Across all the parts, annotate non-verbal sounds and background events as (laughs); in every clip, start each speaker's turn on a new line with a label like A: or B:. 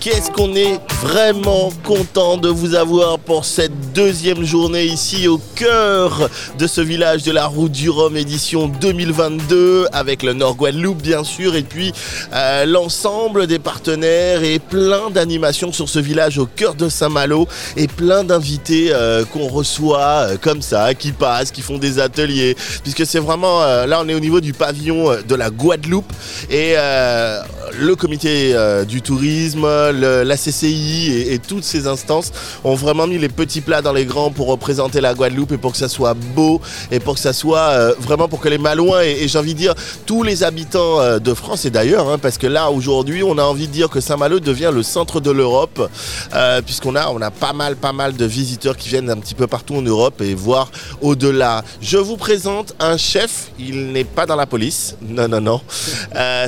A: qu'est-ce qu'on est vraiment content de vous avoir pour cette deuxième journée ici au cœur de ce village de la route du Rhum édition 2022 avec le Nord Guadeloupe bien sûr et puis euh, l'ensemble des partenaires et plein d'animations sur ce village au cœur de Saint-Malo et plein d'invités euh, qu'on reçoit euh, comme ça, qui passent, qui font des ateliers puisque c'est vraiment là on est au niveau du pavillon de la Guadeloupe et le comité du tourisme, la CCI et, toutes ces instances ont vraiment mis les petits plats dans les grands pour représenter la Guadeloupe et pour que ça soit beau et pour que ça soit euh, vraiment pour que les Malouins et, j'ai envie de dire tous les habitants euh, de France et d'ailleurs hein, parce que là aujourd'hui on a envie de dire que Saint-Malo devient le centre de l'Europe euh, puisqu'on a, on a pas mal pas mal de visiteurs qui viennent un petit peu partout en Europe et voir au-delà. Je vous présente un chef, il n'est pas dans la police, non non non,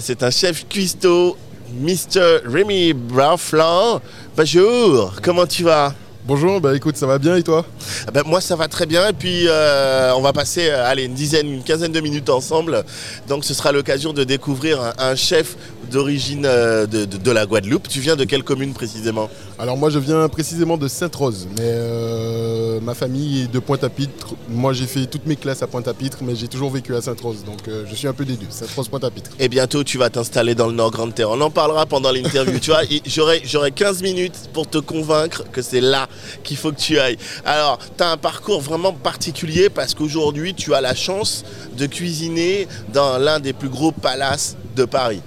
A: c'est un chef cuistot, Mr. Rémi Brauflan. Bonjour, comment tu vas?
B: Bonjour, bah écoute, ça va bien et toi?
A: Ah ben, moi ça va très bien et puis euh, on va passer euh, allez, une dizaine, une quinzaine de minutes ensemble. Donc ce sera l'occasion de découvrir un, un chef d'origine euh, de, de- de la Guadeloupe. Tu viens de quelle commune précisément?
B: Alors moi je viens précisément de Sainte-Rose, mais euh, ma famille est de Pointe-à-Pitre. Moi j'ai fait toutes mes classes à Pointe-à-Pitre, mais j'ai toujours vécu à Sainte-Rose, donc euh, je suis un peu des deux, Sainte-Rose, Pointe-à-Pitre.
A: Et bientôt tu vas t'installer dans le Nord Grande Terre. On en parlera pendant l'interview. tu j'aurai 15 minutes pour te convaincre que c'est là qu'il faut que tu ailles. Alors, tu as un parcours vraiment particulier parce qu'aujourd'hui tu as la chance de cuisiner dans l'un des plus gros palaces de Paris.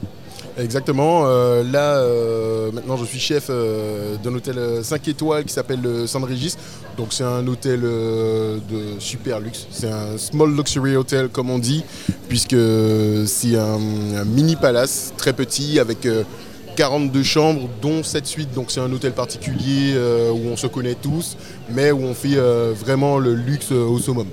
B: Exactement, euh, là euh, maintenant je suis chef euh, d'un hôtel 5 étoiles qui s'appelle le San Régis. Donc c'est un hôtel de super luxe, c'est un small luxury hotel comme on dit, puisque c'est un, un mini palace très petit avec euh, 42 chambres dont 7 suites. Donc c'est un hôtel particulier où on se connaît tous, mais où on fait vraiment le luxe au summum.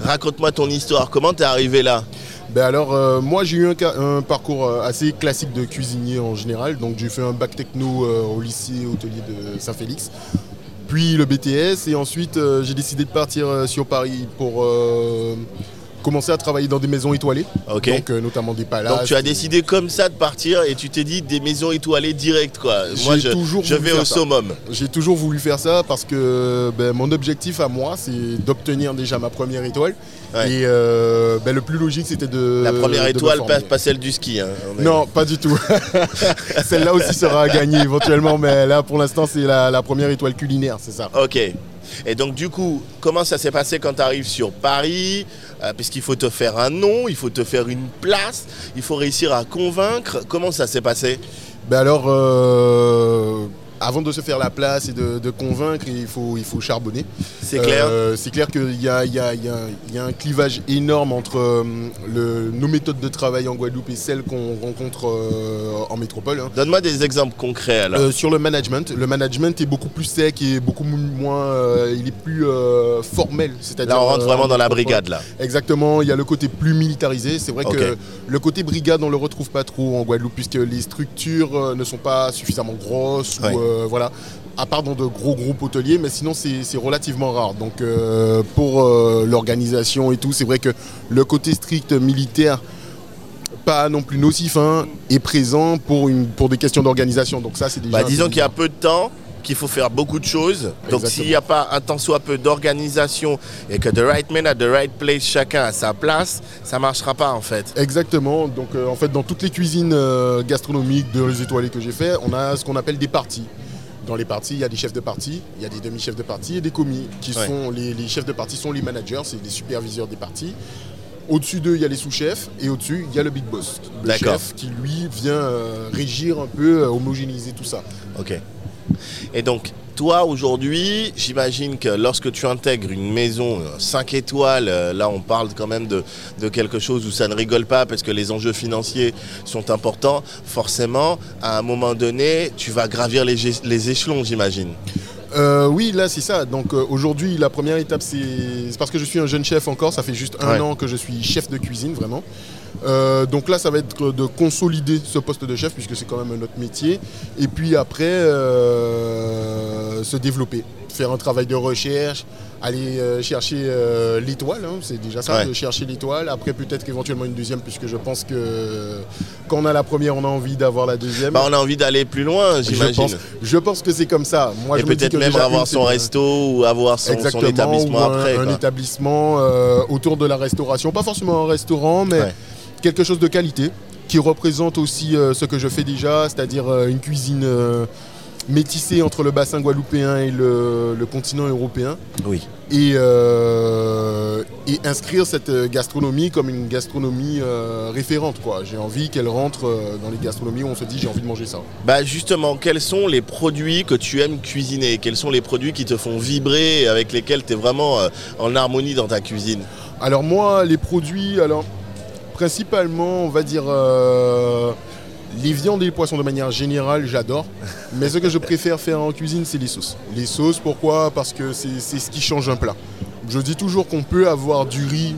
A: Raconte-moi ton histoire. Comment t'es arrivé là?
B: Ben alors, euh, moi j'ai eu un, parcours euh, assez classique de cuisinier en général. Donc j'ai fait un bac techno euh, au lycée hôtelier de Saint-Félix, puis le BTS, et ensuite j'ai décidé de partir sur Paris pour commencer à travailler dans des maisons étoilées, donc euh, notamment des palaces.
A: Donc tu as décidé comme ça de partir et tu t'es dit des maisons étoilées direct quoi. Moi je,
B: toujours
A: je vais au
B: ça.
A: summum.
B: J'ai toujours voulu faire ça parce que ben, mon objectif à moi, c'est d'obtenir déjà ma première étoile.
A: Ouais.
B: Et euh, ben, le plus logique, c'était de.
A: La première étoile, pas, pas celle du ski. hein. Est-
B: Non, pas du tout. (laughs) Celle-là aussi sera à gagner éventuellement, mais là pour l'instant c'est la, la première étoile culinaire, c'est ça.
A: Ok. Et donc du coup, comment ça s'est passé quand tu arrives sur Paris Euh, Puisqu'il faut te faire un nom, il faut te faire une place, il faut réussir à convaincre. Comment ça s'est passé?
B: Ben alors, euh, avant de se faire la place et de, de convaincre, il faut, il faut charbonner.
A: C'est clair
B: Euh, c'est clair qu'il y a, y a- y a- il y a un clivage énorme entre euh, le- nos méthodes de travail en Guadeloupe et celles qu'on rencontre euh, en métropole. hein.
A: Donne-moi des exemples concrets alors.
B: Sur le management, le management est beaucoup plus sec et beaucoup moins, il est plus formel. C'est-à-dire
A: Là, on rentre vraiment
B: en
A: dans la brigade là.
B: Exactement, il y a le côté plus militarisé. C'est vrai que le côté brigade, on le retrouve pas trop en Guadeloupe puisque les structures ne sont pas suffisamment grosses
A: Ouais.
B: ou voilà. À part dans de gros groupes hôteliers, mais sinon c'est relativement rare. Donc euh, pour euh, l'organisation et tout, c'est vrai que le côté strict militaire, pas non plus nocif, hein, est présent pour, une, pour des questions d'organisation. Donc ça c'est déjà.
A: Bah, disons qu'il y a peu de temps, qu'il faut faire beaucoup de choses. Donc s'il n'y a pas un tant soit peu d'organisation et que the right man at the right place, chacun à sa place, ça marchera pas en fait.
B: Exactement. Donc euh, en fait, dans toutes les cuisines euh, gastronomiques de les étoilées que j'ai fait, on a ce qu'on appelle des parties. Dans les parties, il y a des chefs de partie, il y a des demi-chefs de partie et des commis. Qui
A: Ouais.
B: sont les, les chefs de partie sont les managers, c'est les superviseurs des parties. Au-dessus d'eux, il y a les sous-chefs et au-dessus, il y a le big boss, le chef qui lui vient euh, régir un peu, euh, homogénéiser tout ça.
A: Ok. Et donc, toi aujourd'hui, j'imagine que lorsque tu intègres une maison 5 étoiles, euh, là on parle quand même de, de quelque chose où ça ne rigole pas parce que les enjeux financiers sont importants. Forcément, à un moment donné, tu vas gravir les, échelons, j'imagine.
B: Euh, oui, là c'est ça. Donc euh, aujourd'hui, la première étape, c'est c'est parce que je suis un jeune chef encore. Ça fait juste un
A: Ouais.
B: an que je suis chef de cuisine, vraiment. Euh, donc là, ça va être de consolider ce poste de chef, puisque c'est quand même notre métier. Et puis après, euh, se développer, faire un travail de recherche, aller euh, chercher l'étoile, hein, c'est déjà ça,
A: Ouais.
B: de chercher l'étoile. Après peut-être qu'éventuellement une deuxième, puisque je pense que quand on a la première, on a envie d'avoir la deuxième.
A: Bah, on a envie d'aller plus loin,
B: je,
A: j'imagine.
B: pense, je pense que c'est comme ça. Moi,
A: Et
B: je me dis
A: peut-être même avoir
B: une,
A: son resto ou avoir son, établissement
B: ou un,
A: après.
B: un
A: quoi.
B: établissement autour de la restauration, pas forcément un restaurant, mais
A: Ouais.
B: Quelque chose de qualité qui représente aussi euh, ce que je fais déjà, c'est-à-dire euh, une cuisine euh, métissée entre le bassin guadeloupéen et le, le continent européen.
A: Oui.
B: Et, et inscrire cette gastronomie comme une gastronomie référente. quoi. J'ai envie qu'elle rentre dans les gastronomies où on se dit j'ai envie de manger ça.
A: Bah justement, quels sont les produits que tu aimes cuisiner? Quels sont les produits qui te font vibrer et avec lesquels tu es vraiment en harmonie dans ta cuisine?
B: Alors moi, les produits, alors principalement, on va dire euh, les viandes et les poissons de manière générale, j'adore. Mais ce que je préfère faire en cuisine, c'est les sauces. Les sauces, pourquoi? Parce que c'est ce qui change un plat. Je dis toujours qu'on peut avoir du riz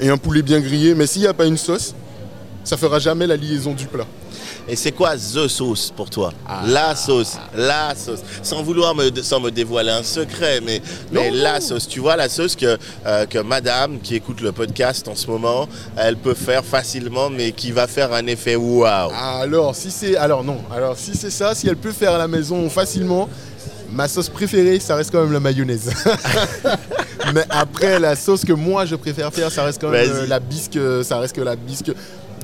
B: et un poulet bien grillé, mais s'il n'y a pas une sauce, ça fera jamais la liaison du plat.
A: Et c'est quoi The Sauce pour toi?
B: Ah.
A: La sauce, la sauce. Sans vouloir me, sans me dévoiler un secret, mais, mais la sauce. Tu vois, la sauce que, euh, que madame qui écoute le podcast en ce moment, elle peut faire facilement, mais qui va faire un effet waouh.
B: Alors, si c'est alors non, alors si c'est ça, si elle peut faire à la maison facilement, ma sauce préférée, ça reste quand même la mayonnaise. (laughs) Mais après, la sauce que moi je préfère faire, ça reste quand même euh, la bisque, euh, ça reste que la bisque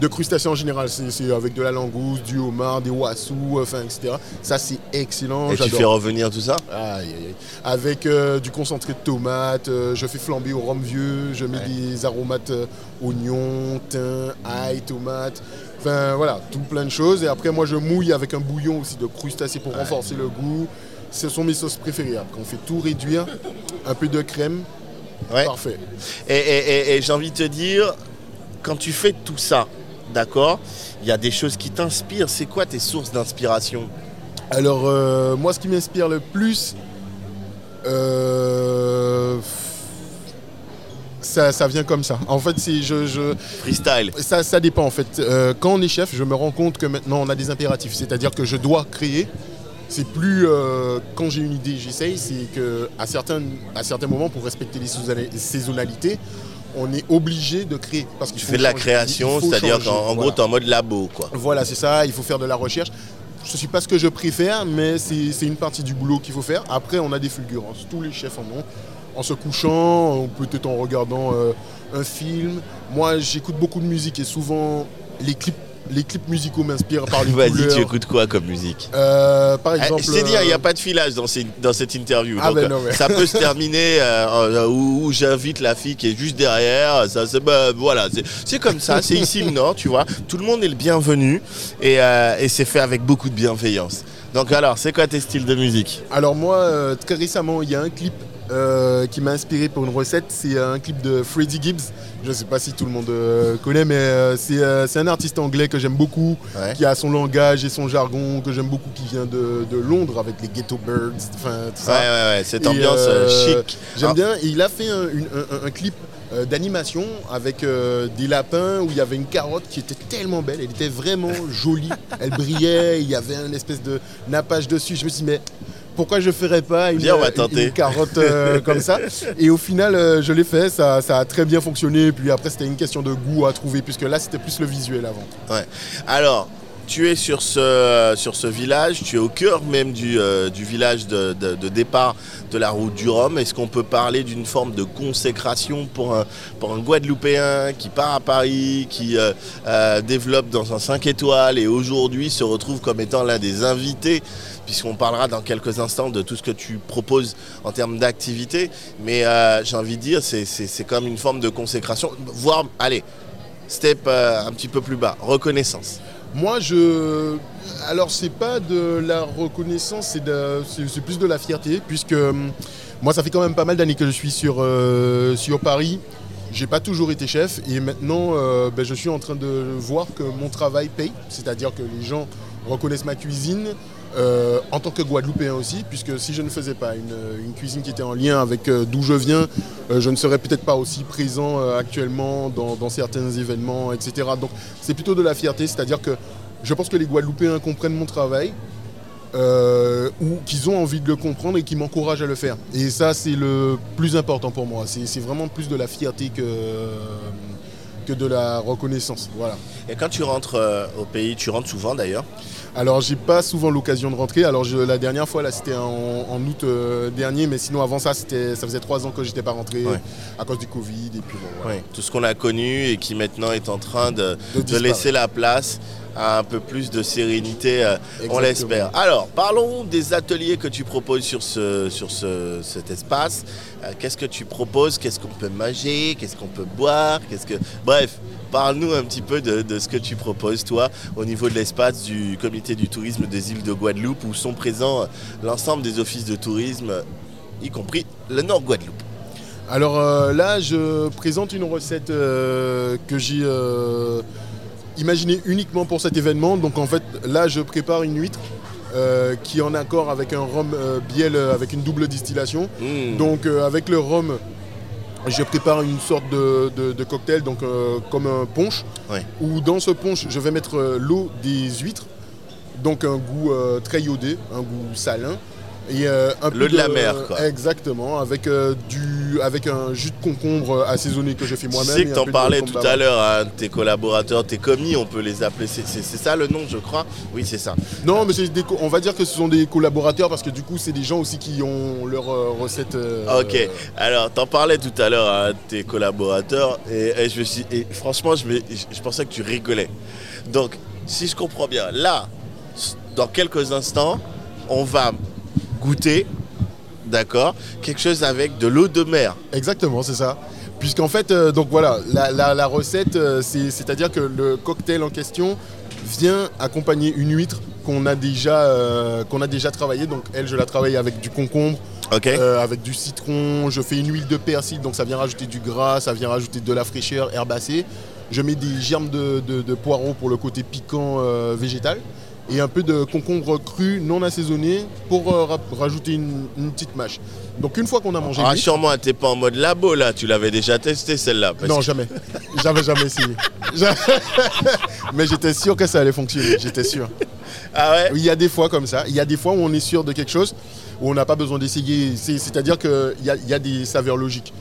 B: de crustacés en général. C'est avec de la langouste, du homard, des wassous, enfin, etc. Ça, c'est excellent.
A: Et tu fais revenir tout ça?
B: Aïe, aïe, aïe. Avec euh, du concentré de tomate, euh, je fais flamber au rhum vieux, je mets
A: Ouais.
B: des aromates euh, oignons, thym, ail, tomate. Enfin voilà, tout plein de choses. Et après, moi, je mouille avec un bouillon aussi de crustacés pour renforcer le goût. Ce sont mes sauces préférées. Après, on fait tout réduire, un peu de crème,
A: Ouais.
B: parfait.
A: Et, et- et- et j'ai envie de te dire, quand tu fais tout ça, d'accord, il y a des choses qui t'inspirent. C'est quoi tes sources d'inspiration
B: Alors, euh, moi, ce qui m'inspire le plus, euh, ça, ça vient comme ça. En fait, c'est je- je,
A: Freestyle.
B: Ça, ça dépend en fait. Euh, quand on est chef, je me rends compte que maintenant on a des impératifs. C'est-à-dire que je dois créer. C'est plus euh, quand j'ai une idée, j'essaye. C'est que à certains, à certains moments, pour respecter les saisonnalités, on est obligé de créer. Parce qu'il
A: Tu
B: faut
A: fais de la création, c'est-à-dire qu'en en gros, tu es en mode labo, quoi.
B: Voilà, c'est ça, il faut faire de la recherche. Je ne sais pas ce que je préfère, mais c'est c'est une partie du boulot qu'il faut faire. Après, on a des fulgurances, tous les chefs en ont. En se couchant, ou peut-être en regardant euh, un film. Moi, j'écoute beaucoup de musique et souvent, les clips, les clips musicaux m'inspirent par les (laughs)
A: Vas-y, tu écoutes quoi comme musique
B: Euh, par
A: Eh,
B: exemple...
A: Je t'ai dit, il n'y a
B: euh,
A: pas de filage dans, ces- dans cette interview.
B: Ah
A: donc,
B: ben non,
A: ça peut se (laughs) terminer euh, euh, où, où j'invite la fille qui est juste derrière. Ça, c'est- bah, voilà, c'est- c'est comme ça. C'est ici le Nord, tu vois. Tout le monde est le bienvenu et, euh, et c'est fait avec beaucoup de bienveillance. Donc alors, c'est quoi tes styles de musique?
B: Alors moi, très récemment, il y a un clip euh, qui m'a inspiré pour une recette. C'est un clip de Freddie Gibbs. Je ne sais pas si tout le monde euh, connaît, mais euh, c'est euh, un artiste anglais que j'aime beaucoup,
A: Ouais.
B: qui a son langage et son jargon que j'aime beaucoup, qui vient de, de Londres avec les Ghetto Birds, enfin tout
A: Ouais,
B: ça.
A: ouais, ouais, cette
B: Et,
A: ambiance euh,
B: euh,
A: chic.
B: J'aime
A: Ah.
B: bien. Et il a fait un, une- un- un clip euh, d'animation avec euh, des lapins où il y avait une carotte qui était tellement belle. Elle était vraiment (laughs) jolie. Elle brillait. Il y avait une espèce de nappage dessus. Je me suis dit, mais pourquoi je ferais pas une,
A: Viens, va
B: une- carotte euh, comme ça (laughs) Et au final, euh, je l'ai fait. Ça, ça a très bien fonctionné. Puis après, c'était une question de goût à trouver puisque là, c'était plus le visuel avant.
A: Alors, tu es sur ce, sur ce village, tu es au cœur même du, euh, du village de, de- de départ de la route du Rhum. Est-ce qu'on peut parler d'une forme de consécration pour un, pour un Guadeloupéen qui part à Paris, qui euh, euh, développe dans un 5 étoiles et aujourd'hui se retrouve comme étant l'un des invités puisqu'on parlera dans quelques instants de tout ce que tu proposes en termes d'activité. Mais euh, j'ai envie de dire, c'est- comme une forme de consécration, voire, allez, step euh, un petit peu plus bas, reconnaissance.
B: Moi, je. Alors, c'est pas de la reconnaissance, c'est plus de la fierté, puisque hum, moi, ça fait quand même pas mal d'années que je suis sur, euh, sur Paris. J'ai pas toujours été chef, et maintenant, euh, ben, je suis en train de voir que mon travail paye, c'est-à-dire que les gens reconnaissent ma cuisine. Euh, en tant que Guadeloupéen aussi, puisque si je ne faisais pas une, cuisine qui était en lien avec euh, d'où je viens, euh, je ne serais peut-être pas aussi présent actuellement dans, dans certains événements, etc. Donc c'est plutôt de la fierté, c'est-à-dire que je pense que les Guadeloupéens comprennent mon travail ou qu'ils ont envie de le comprendre et qui m'encouragent à le faire. Et ça, c'est le plus important pour moi. C'est vraiment plus de la fierté que, que de la reconnaissance. Voilà.
A: Et quand tu rentres euh, au pays, tu rentres souvent d'ailleurs
B: Alors, j'ai pas souvent l'occasion de rentrer. Alors, je- la dernière fois, là, c'était en, en août euh, dernier, mais sinon, avant ça, c'était, ça faisait trois ans que j'étais pas rentré
A: Ouais.
B: à cause du Covid. Et puis, bon, voilà.
A: Tout ce qu'on a connu et qui maintenant est en train de,
B: De
A: laisser la place à un peu plus de sérénité, euh, on l'espère. Alors, parlons des ateliers que tu proposes sur, ce, sur ce- cet espace. Euh, qu'est-ce que tu proposes? Qu'est-ce qu'on peut manger? Qu'est-ce qu'on peut boire? Qu'est-ce que... Bref, parle-nous un petit peu de, de ce que tu proposes, toi, au niveau de l'espace du comité du tourisme des îles de Guadeloupe, où sont présents l'ensemble des offices de tourisme, y compris le Nord Guadeloupe.
B: Alors euh, là, je présente une recette que j'ai imaginée uniquement pour cet événement. Donc en fait, là, je prépare une huître euh, qui est en accord avec un rhum euh, biel euh, avec une double distillation.
A: Mmh.
B: Donc euh, avec le rhum, je prépare une sorte de, de- de cocktail, donc comme un punch.
A: Ouais.
B: Où dans ce punch, je vais mettre l'eau des huîtres, donc un goût très iodé, un goût salin. Et euh, un peu
A: L'eau de la mer, quoi.
B: Exactement, avec, euh, du, avec un jus de concombre assaisonné que je fais
A: Tu
B: moi-même.
A: sais
B: et
A: que t'en parlais tout à l'heure à tes collaborateurs, tes commis, on peut les appeler. C'est ça le nom, je crois? Oui, c'est ça.
B: Non, mais des on va dire que ce sont des collaborateurs parce que du coup, c'est des gens aussi qui ont leur euh, recette. euh,
A: Ok, alors t'en parlais tout à l'heure à tes collaborateurs et, et je suis, et franchement, je, me- je- je pensais que tu rigolais. Donc, si je comprends bien, là, dans quelques instants, on va goûter, d'accord, quelque chose avec de l'eau de mer.
B: Exactement, c'est ça. Puisqu'en fait, euh, donc voilà, la, la- la recette, euh, c'est- c'est-à-dire que le cocktail en question vient accompagner une huître qu'on a déjà, euh, qu'on a déjà travaillée. Donc elle, je la travaille avec du concombre, euh, avec du citron. Je fais une huile de persil, donc ça vient rajouter du gras, ça vient rajouter de la fraîcheur herbacée. Je mets des germes de, de- de poireaux pour le côté piquant euh, végétal. Et un peu de concombre cru non assaisonné pour euh, ra- rajouter une, une petite mâche. Donc une fois qu'on a mangé
A: Rassure-moi, t'es pas en mode labo là, tu l'avais déjà testé celle-là.
B: Non,
A: que-
B: jamais. (laughs) J'avais jamais essayé. (laughs) Mais j'étais sûr que ça allait fonctionner. J'étais sûr.
A: Ah ouais
B: Il y a des fois comme ça. Il y a des fois où on est sûr de quelque chose, où on n'a pas besoin d'essayer. C'est- C'est-à-dire qu'il y a, il y a des saveurs logiques.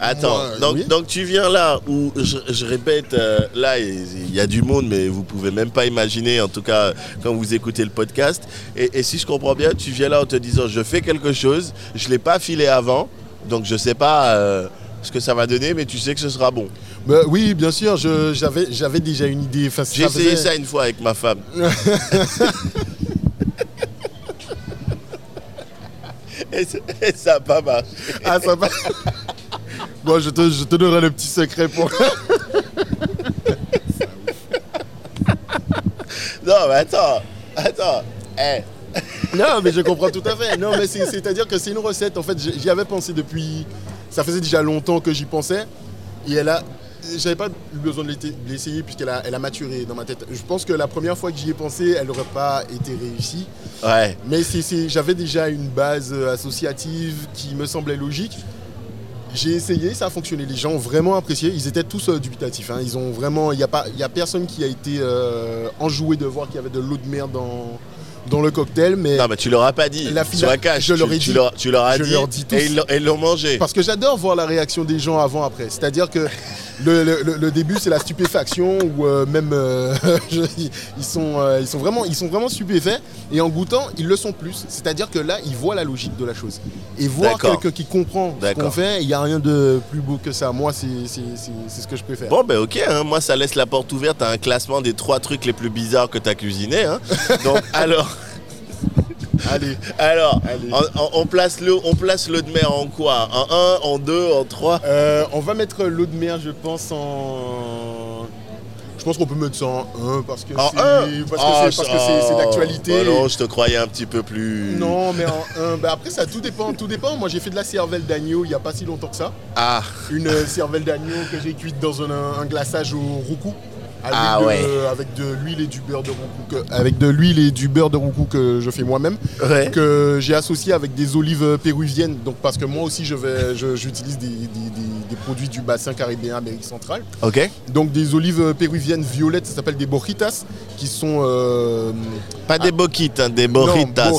A: Attends,
B: Moi,
A: donc,
B: oui.
A: donc tu viens là où, je, je répète, euh, là il y a du monde, mais vous pouvez même pas imaginer, en tout cas quand vous écoutez le podcast. Et, et si je comprends bien, tu viens là en te disant je fais quelque chose, je ne l'ai pas filé avant, donc je sais pas euh, ce que ça va donner, mais tu sais que ce sera bon.
B: Bah, oui, bien sûr, j'avais déjà une idée. Enfin,
A: J'ai essayé ça une fois avec ma femme. (laughs) (laughs) et, ça- et ça n'a pas marché.
B: Ah, ça va. (laughs) Bon, je te, je te donnerai le petit secret pour. (laughs)
A: Non, mais attends, attends.
B: Non, mais je comprends tout à fait. Non, mais c'est- c'est-à-dire que c'est une recette. En fait, j'y avais pensé depuis. Ça faisait déjà longtemps que j'y pensais. Et elle a. J'avais pas eu besoin de l'essayer puisqu'elle a, elle a maturé dans ma tête. Je pense que la première fois que j'y ai pensé, elle n'aurait pas été réussie.
A: ouais.
B: Mais j'avais déjà une base associative qui me semblait logique. J'ai essayé, ça a fonctionné. Les gens ont vraiment apprécié. Ils étaient tous euh, dubitatifs. hein. Ils ont vraiment. Il n'y a, pas- il y a personne qui a été euh, enjoué de voir qu'il y avait de l'eau de mer dans, dans le cocktail. Mais
A: Non, mais tu leur as pas dit.
B: La finale,
A: cash.
B: je
A: tu,
B: leur ai
A: tu
B: dit.
A: leur, tu leur as
B: Je
A: dit,
B: leur dis tous.
A: et ils l'ont mangé.
B: Parce que j'adore voir la réaction des gens avant après. C'est-à-dire que le, le- début c'est la stupéfaction ou euh, même euh, (laughs) je- ils, sont, euh, ils, sont vraiment, ils sont vraiment stupéfaits et en goûtant ils le sont plus. C'est-à-dire que là ils voient la logique de la chose. Et voir quelqu'un qui comprend ce qu'on fait, il n'y a rien de plus beau que ça. Moi c'est ce que je préfère.
A: Bon, ben ok, hein, moi ça laisse la porte ouverte à un classement des trois trucs les plus bizarres que tu as cuisiné. Hein. (laughs) Donc, alors,
B: Allez.
A: alors
B: Allez.
A: on, place l'eau on place l'eau de mer en quoi? En 1, en 2, en 3
B: Euh, on va mettre l'eau de mer je pense en... Je pense qu'on peut mettre ça en 1 parce que
A: En
B: c'est
A: 1
B: parce que c'est- parce que c'est- c'est d'actualité.
A: non, je te croyais un petit peu plus.
B: Non, mais en un, bah après ça tout dépend, tout dépend. Moi j'ai fait de la cervelle d'agneau il n'y a pas si longtemps que ça.
A: Ah,
B: Une euh, cervelle d'agneau que j'ai cuite dans un, un glaçage au roucou.
A: Ah
B: l'huile de-
A: ouais.
B: avec de l'huile et du beurre de roucou que, avec de l'huile et du beurre de que je fais moi-même
A: Ouais.
B: que j'ai associé avec des olives péruviennes donc parce que moi aussi je vais je- j'utilise des, des- des- des produits du bassin caribéen Amérique centrale
A: Ok.
B: donc des olives péruviennes violettes ça s'appelle des borritas qui sont euh,
A: Pas des boquites, hein, des borritas.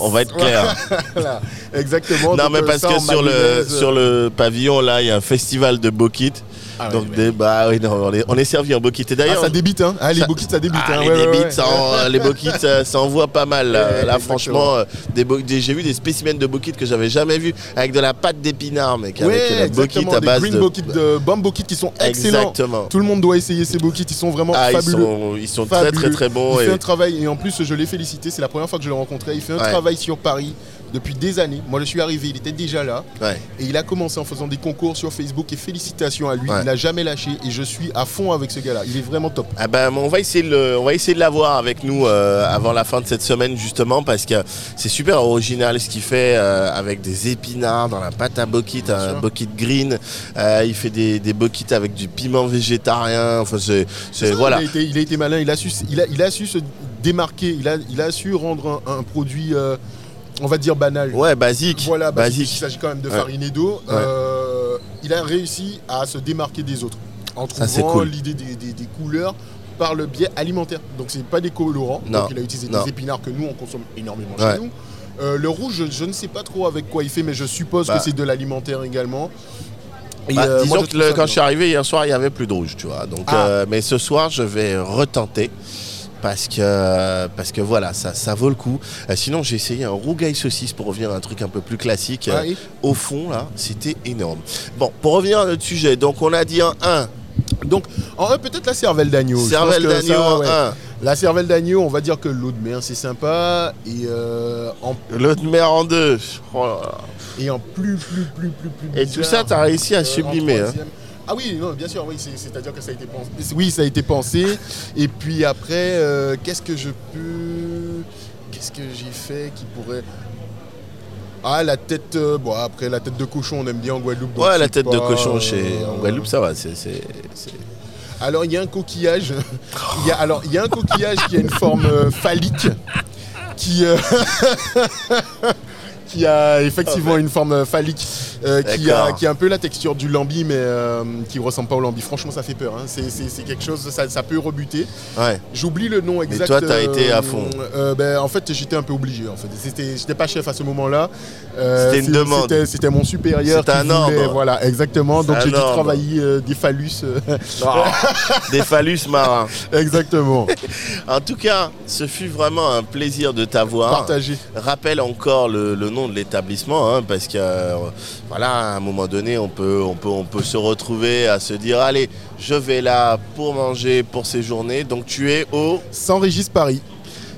A: On, on va être clair. (laughs)
B: voilà, exactement
A: non,
B: Donc,
A: mais
B: euh,
A: parce
B: ça
A: que sur le, sur le pavillon, là, il y a un festival de boquites.
B: Ah ouais,
A: donc, des, bah oui, non, on est, on est servi en boquites. Et
B: Ah,
A: d'ailleurs,
B: ça débite hein ah, les
A: ça-
B: boquites ça débite
A: Ah,
B: hein.
A: les
B: Ouais, ouais,
A: débites,
B: ouais.
A: ça en- les boquites, ça, ça envoie pas mal. Là,
B: Ouais,
A: Là, franchement, euh, des bo- des- j'ai vu des spécimens de boquites que j'avais jamais vus avec de la pâte d'épinards, mec, avec
B: Ouais,
A: la boquite
B: exactement,
A: à
B: des
A: base
B: green
A: de.
B: boquettes de bomb boquettes qui sont excellents.
A: Exactement.
B: Tout le monde doit essayer ces boquettes, ils sont vraiment
A: Ah, ils
B: fabuleux.
A: sont, ils sont très très très bons.
B: Il
A: et-
B: fait un travail et en plus je l'ai félicité, c'est la première fois que je le rencontrais. Il fait un
A: Ouais.
B: travail sur Paris depuis des années. Moi je suis arrivé, il était déjà là
A: Ouais.
B: et il a commencé en faisant des concours sur Facebook et félicitations à lui.
A: Ouais.
B: Il n'a jamais lâché et je suis à fond avec ce gars-là. Il est vraiment top.
A: Ah ben, on va essayer de le- on va essayer de l'avoir avec nous euh, avant la fin de cette semaine justement parce que c'est super original ce qu'il fait euh, avec des épinards dans la pâte à boquite, un boquite green. Euh, il fait des, des avec du piment végétarien. Enfin c'est, voilà.
B: Il a, été, il a été malin, il a su, il a, il a su se démarquer, il a, il a su rendre un, un produit, on va dire banal.
A: Ouais basique.
B: Voilà, bah, Il
A: basique.
B: s'agit quand même de farine et d'eau.
A: Ouais.
B: Euh, il a réussi à se démarquer des autres en trouvant
A: cool.
B: l'idée des, des- des couleurs par le biais alimentaire. Donc c'est pas des colorants.
A: Non,
B: Donc il a utilisé
A: non.
B: des épinards que nous on consomme énormément
A: Ouais.
B: chez nous. Euh, le rouge, je, je ne sais pas trop avec quoi il fait, mais je suppose
A: Bah.
B: que c'est de l'alimentaire également.
A: Bah,
B: euh,
A: disons
B: moi,
A: que le- quand je suis arrivé hier soir, il y avait plus de rouge, tu vois. Donc,
B: Ah.
A: euh, mais ce soir, je vais retenter parce que parce que voilà, ça, ça vaut le coup. Euh, sinon, j'ai essayé un rougail saucisse pour revenir à un truc un peu plus classique.
B: Ah
A: Euh,
B: oui.
A: Au fond, là, c'était énorme. Bon, pour revenir à notre sujet, donc on a dit un 1,
B: Donc, en vrai, peut-être la cervelle d'agneau.
A: Cervelle en
B: ouais.
A: 1,
B: La cervelle d'agneau, on va dire que l'eau de mer, c'est sympa. Et, euh, en,
A: l'autre mer en 2. Oh là là.
B: et en plus, plus, plus, plus, plus.
A: Et tout ça, tu as réussi à
B: euh,
A: sublimer. hein.
B: Ah oui, non, bien sûr, oui, c'est- c'est-à-dire que ça a été pensé. Oui, ça a été pensé. Et puis après, euh, qu'est-ce que je peux. Qu'est-ce que j'ai fait qui pourrait. Ah, la tête. euh, bon, après, la tête de cochon, on aime bien en Guadeloupe.
A: Ouais, la tête de cochon chez en Guadeloupe, ça va. c'est-
B: Alors, il y a un coquillage. Il y a, alors, il y a un coquillage qui a une forme euh, phallique. Qui. euh, (laughs) qui a effectivement une forme phallique. Euh, qui, a, qui a un peu la texture du lambi, mais euh, qui ressemble pas au lambi. Franchement, ça fait peur. hein. C'est- quelque chose, ça, ça peut rebuter.
A: Ouais.
B: J'oublie le nom exact.
A: toi, t'as été à fond.
B: euh, ben, en fait, j'étais un peu obligé. En fait, C'était- j'étais pas chef à ce moment-là. Euh,
A: C'était une demande.
B: c'était- mon supérieur.
A: C'était un ordre.
B: Voilà, exactement. Donc j'ai dû travailler euh, des phallus. euh,
A: Oh, des phallus marins. (laughs)
B: exactement.
A: En tout cas, ce fut vraiment un plaisir de t'avoir.
B: Partagé.
A: Rappelle encore le, le nom de l'établissement, hein, parce que euh, voilà, à un moment donné, on peut, on, peut, on peut se retrouver à se dire allez, je vais là pour manger, pour séjourner. Donc tu es au
B: Saint-Régis Paris,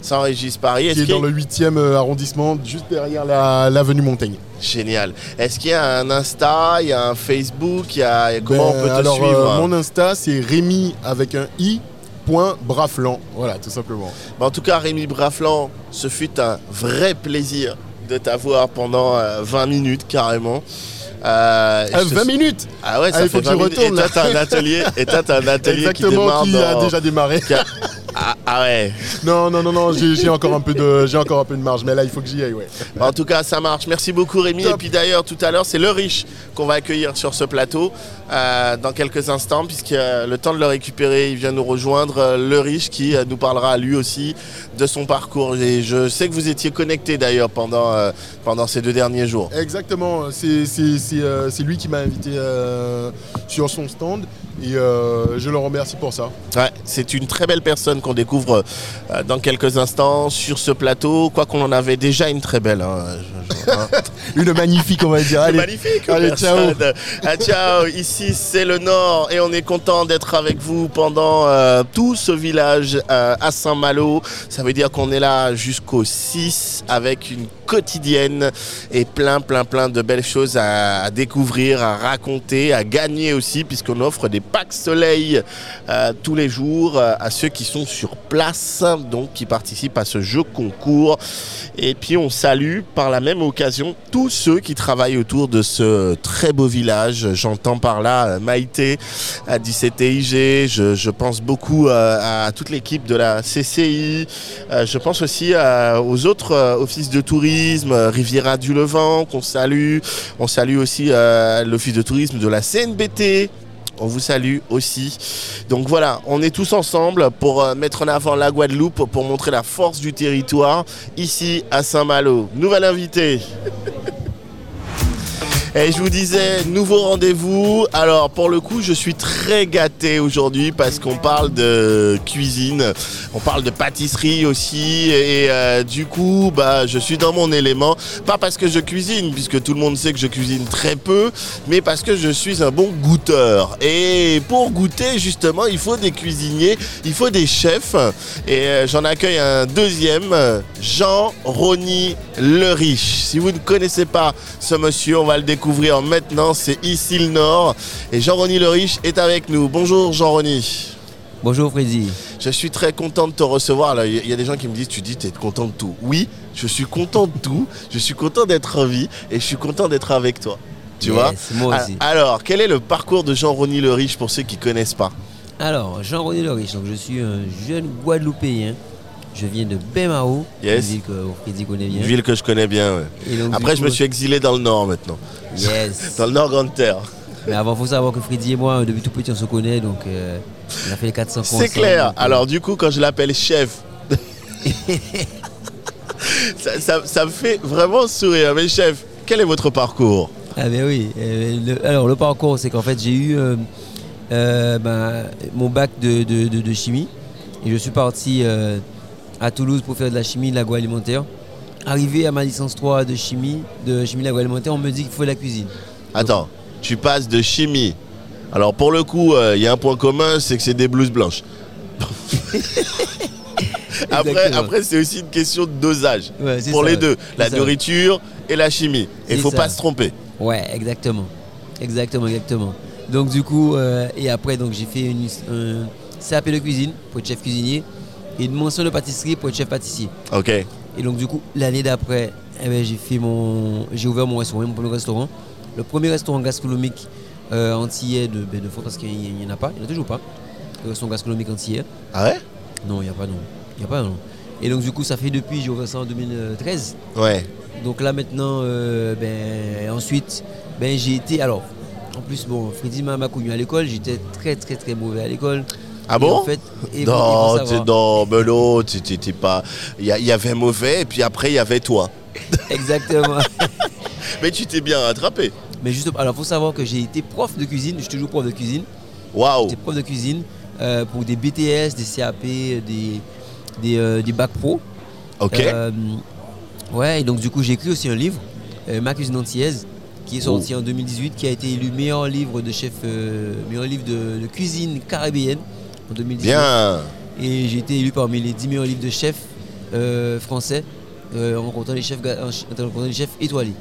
A: Saint-Régis Paris.
B: qui est
A: qu'il y
B: dans le 8e euh, arrondissement, juste derrière la- l'avenue Montaigne.
A: Génial. Est-ce qu'il y a un Insta, il y a un Facebook, il y a... comment
B: Ben,
A: on peut te
B: alors,
A: suivre
B: euh, Mon Insta, c'est Rémi avec un i. Point Braflan. Voilà, tout simplement.
A: Bah, En tout cas, Rémi Braflan, ce fut un vrai plaisir de t'avoir pendant euh, 20 minutes carrément. Euh,
B: Ah,
A: je te
B: 20 minutes?
A: Ah ouais, ça
B: Ah, il
A: fait
B: faut que
A: 20
B: je
A: minutes.
B: retourne,
A: Et t'as un atelier, et toi, t'as un atelier qui
B: Exactement,
A: démarre
B: qui a déjà démarré.
A: qui a- Ah, ah ouais.
B: Non, non, non, non, j'ai encore un peu de, j'ai encore un peu de marge, mais là il faut que j'y aille, ouais.
A: En tout cas, ça marche. Merci beaucoup, Rémi.
B: Top.
A: Et puis d'ailleurs, tout à l'heure, c'est le riche qu'on va accueillir sur ce plateau euh, dans quelques instants, puisque euh, le temps de le récupérer, il vient nous rejoindre. euh, le riche qui euh, nous parlera lui aussi de son parcours. Et je sais que vous étiez connectés d'ailleurs pendant, euh, pendant ces deux derniers jours.
B: Exactement, c'est c'est- c'est, euh, c'est lui qui m'a invité euh, sur son stand et je le remercie pour ça.
A: Ouais, c'est une très belle personne qu'on découvre dans quelques instants sur ce plateau, quoi qu'on en avait déjà une très belle. hein, je- je- hein. (laughs)
B: Une magnifique, on va dire. Allez,
A: magnifique.
B: allez,
A: personne. Ah, ciao. Ici, c'est le Nord et on est content d'être avec vous pendant tout ce village à Saint-Malo. Ça veut dire qu'on est là jusqu'au 6 avec une quotidienne et plein, plein, plein de belles choses à, découvrir, à raconter, à gagner aussi, puisqu'on offre des packs soleil euh, tous les jours euh, à ceux qui sont sur place, donc qui participent à ce jeu concours. Et puis on salue par la même occasion tous ceux qui travaillent autour de ce très beau village. J'entends par là euh, Maïté à 17 TIG, je, je pense beaucoup à toute l'équipe de la CCI, je pense aussi euh, aux autres euh, offices de tourisme, euh, Riviera du Levant qu'on salue, on salue aussi euh, l'office de tourisme de la CNBT. On vous salue aussi. Donc voilà, on est tous ensemble pour euh, mettre en avant la Guadeloupe, pour montrer la force du territoire ici à Saint-Malo. Nouvelle invitée. Et je vous disais, nouveau rendez-vous. Alors pour le coup, je suis très gâté aujourd'hui parce qu'on parle de cuisine, on parle de pâtisserie aussi. Et euh, du coup, bah, je suis dans mon élément. Pas parce que je cuisine, puisque tout le monde sait que je cuisine très peu, mais parce que je suis un bon goûteur. Et pour goûter, justement, il faut des cuisiniers, il faut des chefs. Et euh, j'en accueille un deuxième, euh, Jean-Rony Le Riche. Si vous ne connaissez pas ce monsieur, on va le découvrir maintenant. C'est ici le Nord. Et Jean-Rony Le Riche est avec nous. Bonjour Jean-Rony.
C: Bonjour Freddy.
A: Je suis très content de te recevoir. Là, Il y a des gens qui me disent, tu dis, tu es content de tout. Oui, je suis content de tout. Je suis content d'être en vie et je suis content d'être avec toi. Tu
C: Yes,
A: vois
C: moi
A: Ah,
C: aussi.
A: Alors, quel est le parcours de Jean-Rony Le Riche pour ceux qui connaissent pas
C: Alors, Jean-René Le Riche, donc je suis un jeune Guadeloupéen. Je viens de Bémao,
A: Yes.
C: une ville que Freddy connaît bien.
A: Une ville que je connais bien. ouais.
C: Donc,
A: Après, je
C: coup,
A: me suis exilé dans le Nord maintenant.
C: Yes. (laughs)
A: Dans le Nord Grande Terre.
C: Mais avant, il faut savoir que Freddy et moi, depuis tout petit, on se connaît, donc euh, on a fait les 400
A: C'est clair.
C: donc, euh,
A: Alors du coup, quand je l'appelle chef, (laughs) ça, ça- ça me fait vraiment sourire. Mais chef, quel est votre parcours?
C: Ah ben oui. euh, le- alors le parcours, c'est qu'en fait j'ai eu euh, euh, ben, mon bac de, de- de- de chimie et je suis parti euh, à Toulouse pour faire de la chimie de l'agroalimentaire. Arrivé à ma licence 3 de chimie, de chimie de l'agroalimentaire, on me dit qu'il faut la cuisine.
A: Attends, tu passes de chimie. Alors pour le coup, euh, il y a un point commun, c'est que c'est des blouses blanches. (laughs) après, c'est aussi une question de dosage.
C: Ouais,
A: Pour
C: ça,
A: les
C: ouais.
A: deux, la
C: ça.
A: nourriture et la chimie. Et il faut
C: ça.
A: pas se tromper.
C: Ouais, exactement. Exactement, exactement. Donc du coup, euh, et après, donc j'ai fait une, un CAP de cuisine pour être chef cuisinier et une mention de pâtisserie pour être chef pâtissier.
A: Ok.
C: Et donc du coup, l'année d'après, eh ben, j'ai fait mon, j'ai ouvert mon restaurant, mon premier restaurant, le premier restaurant gastronomique euh, antillais de, ben, de France parce qu'il n'y en a pas, il n'y en a toujours pas. Le restaurant gastronomique antillais.
A: Ah ouais?
C: Non, il n'y a pas non, il n'y a pas non. Et donc du coup, ça fait depuis, j'ai ouvert ça en 2013.
A: Ouais.
C: Donc là maintenant, euh, ben, ensuite, ben, j'ai été, alors, en plus, bon, Freddy m'a connu à l'école, j'étais très très très mauvais à l'école.
A: Ah bon
C: en fait,
A: Non, non, mais t'es- t'es pas. Il y, avait mauvais et puis après il y avait toi. (laughs)
C: Exactement. (laughs)
A: Mais tu t'es bien rattrapé.
C: Mais juste, alors faut savoir que j'ai été prof de cuisine, je suis toujours prof de cuisine.
A: Waouh.
C: J'étais prof de cuisine euh, pour des BTS, des CAP, des, des, euh, des bacs pro.
A: Ok.
C: Euh, ouais, et donc du coup j'ai écrit aussi un livre, Ma cuisine antillaise, qui est sorti en 2018, qui a été élu meilleur livre de chef, euh, meilleur livre de, de cuisine caribéenne en 2018.
A: Bien.
C: Et j'ai été élu parmi les 10 meilleurs livres de chefs euh, français euh, en comptant les chefs, en comptant les chefs étoilés.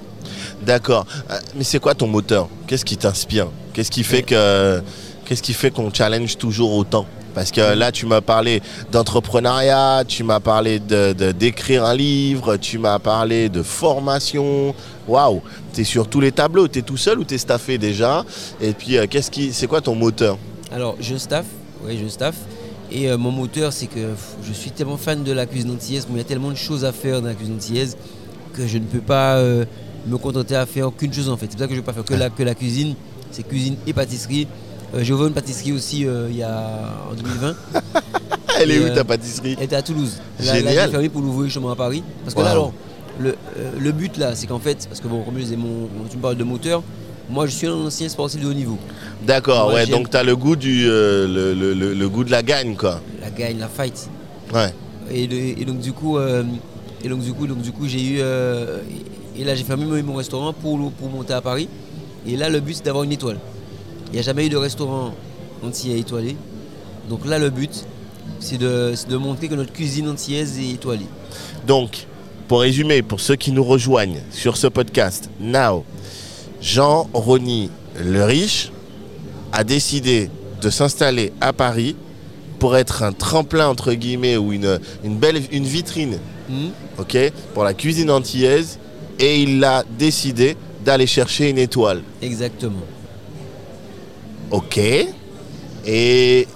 A: D'accord. Euh, Mais c'est quoi ton moteur? Qu'est-ce qui t'inspire? Qu'est-ce qui fait que qu'est-ce qui fait qu'on challenge toujours autant? Parce que là, tu m'as parlé d'entrepreneuriat, tu m'as parlé de de- d'écrire un livre, tu m'as parlé de formation. Waouh T'es sur tous les tableaux. T'es tout seul ou t'es staffé déjà? Et puis, qu'est-ce qui, c'est quoi ton moteur?
C: Alors, un staff, oui, j'ai un staff. Et euh, mon moteur, c'est que pff, je suis tellement fan de la cuisine antillaise, mais il y a tellement de choses à faire dans la cuisine antillaise que je ne peux pas euh, me contenter à faire qu'une chose en fait. C'est pour ça que je ne vais pas faire que la, que la cuisine, c'est cuisine et pâtisserie. Euh, j'ai ouvert une pâtisserie aussi il y a, en 2020. (laughs)
A: Elle est
C: Et,
A: où ta pâtisserie?
C: Elle était à Toulouse. Là, là,
A: Génial.
C: j'ai fermé pour l'ouvrir justement à Paris. Parce que là, alors, le, le but là, c'est qu'en fait, parce que bon, comme je disais, mon, tu me parles de moteur, moi je suis un ancien sportif de haut niveau.
A: D'accord. Ouais. Donc t'as le goût du euh, le, le- le- le goût de la gagne, quoi.
C: La gagne, la fight.
A: Ouais.
C: Et, donc du coup, euh, et donc du coup, donc du coup, j'ai eu euh, et là j'ai fermé mon, restaurant pour pour monter à Paris. Et là, le but c'est d'avoir une étoile. Il n'y a jamais eu de restaurant entier étoilé. Donc là, le but c'est de, c'est de montrer que notre cuisine antillaise est étoilée.
A: Donc, pour résumer, pour ceux qui nous rejoignent sur ce podcast, now, Jean-Rony Le Riche a décidé de s'installer à Paris pour être un tremplin entre guillemets ou une, une belle une vitrine,
C: Hmm
A: ok, pour la cuisine antillaise, et il a décidé d'aller chercher une étoile.
C: Exactement.
A: Ok. Et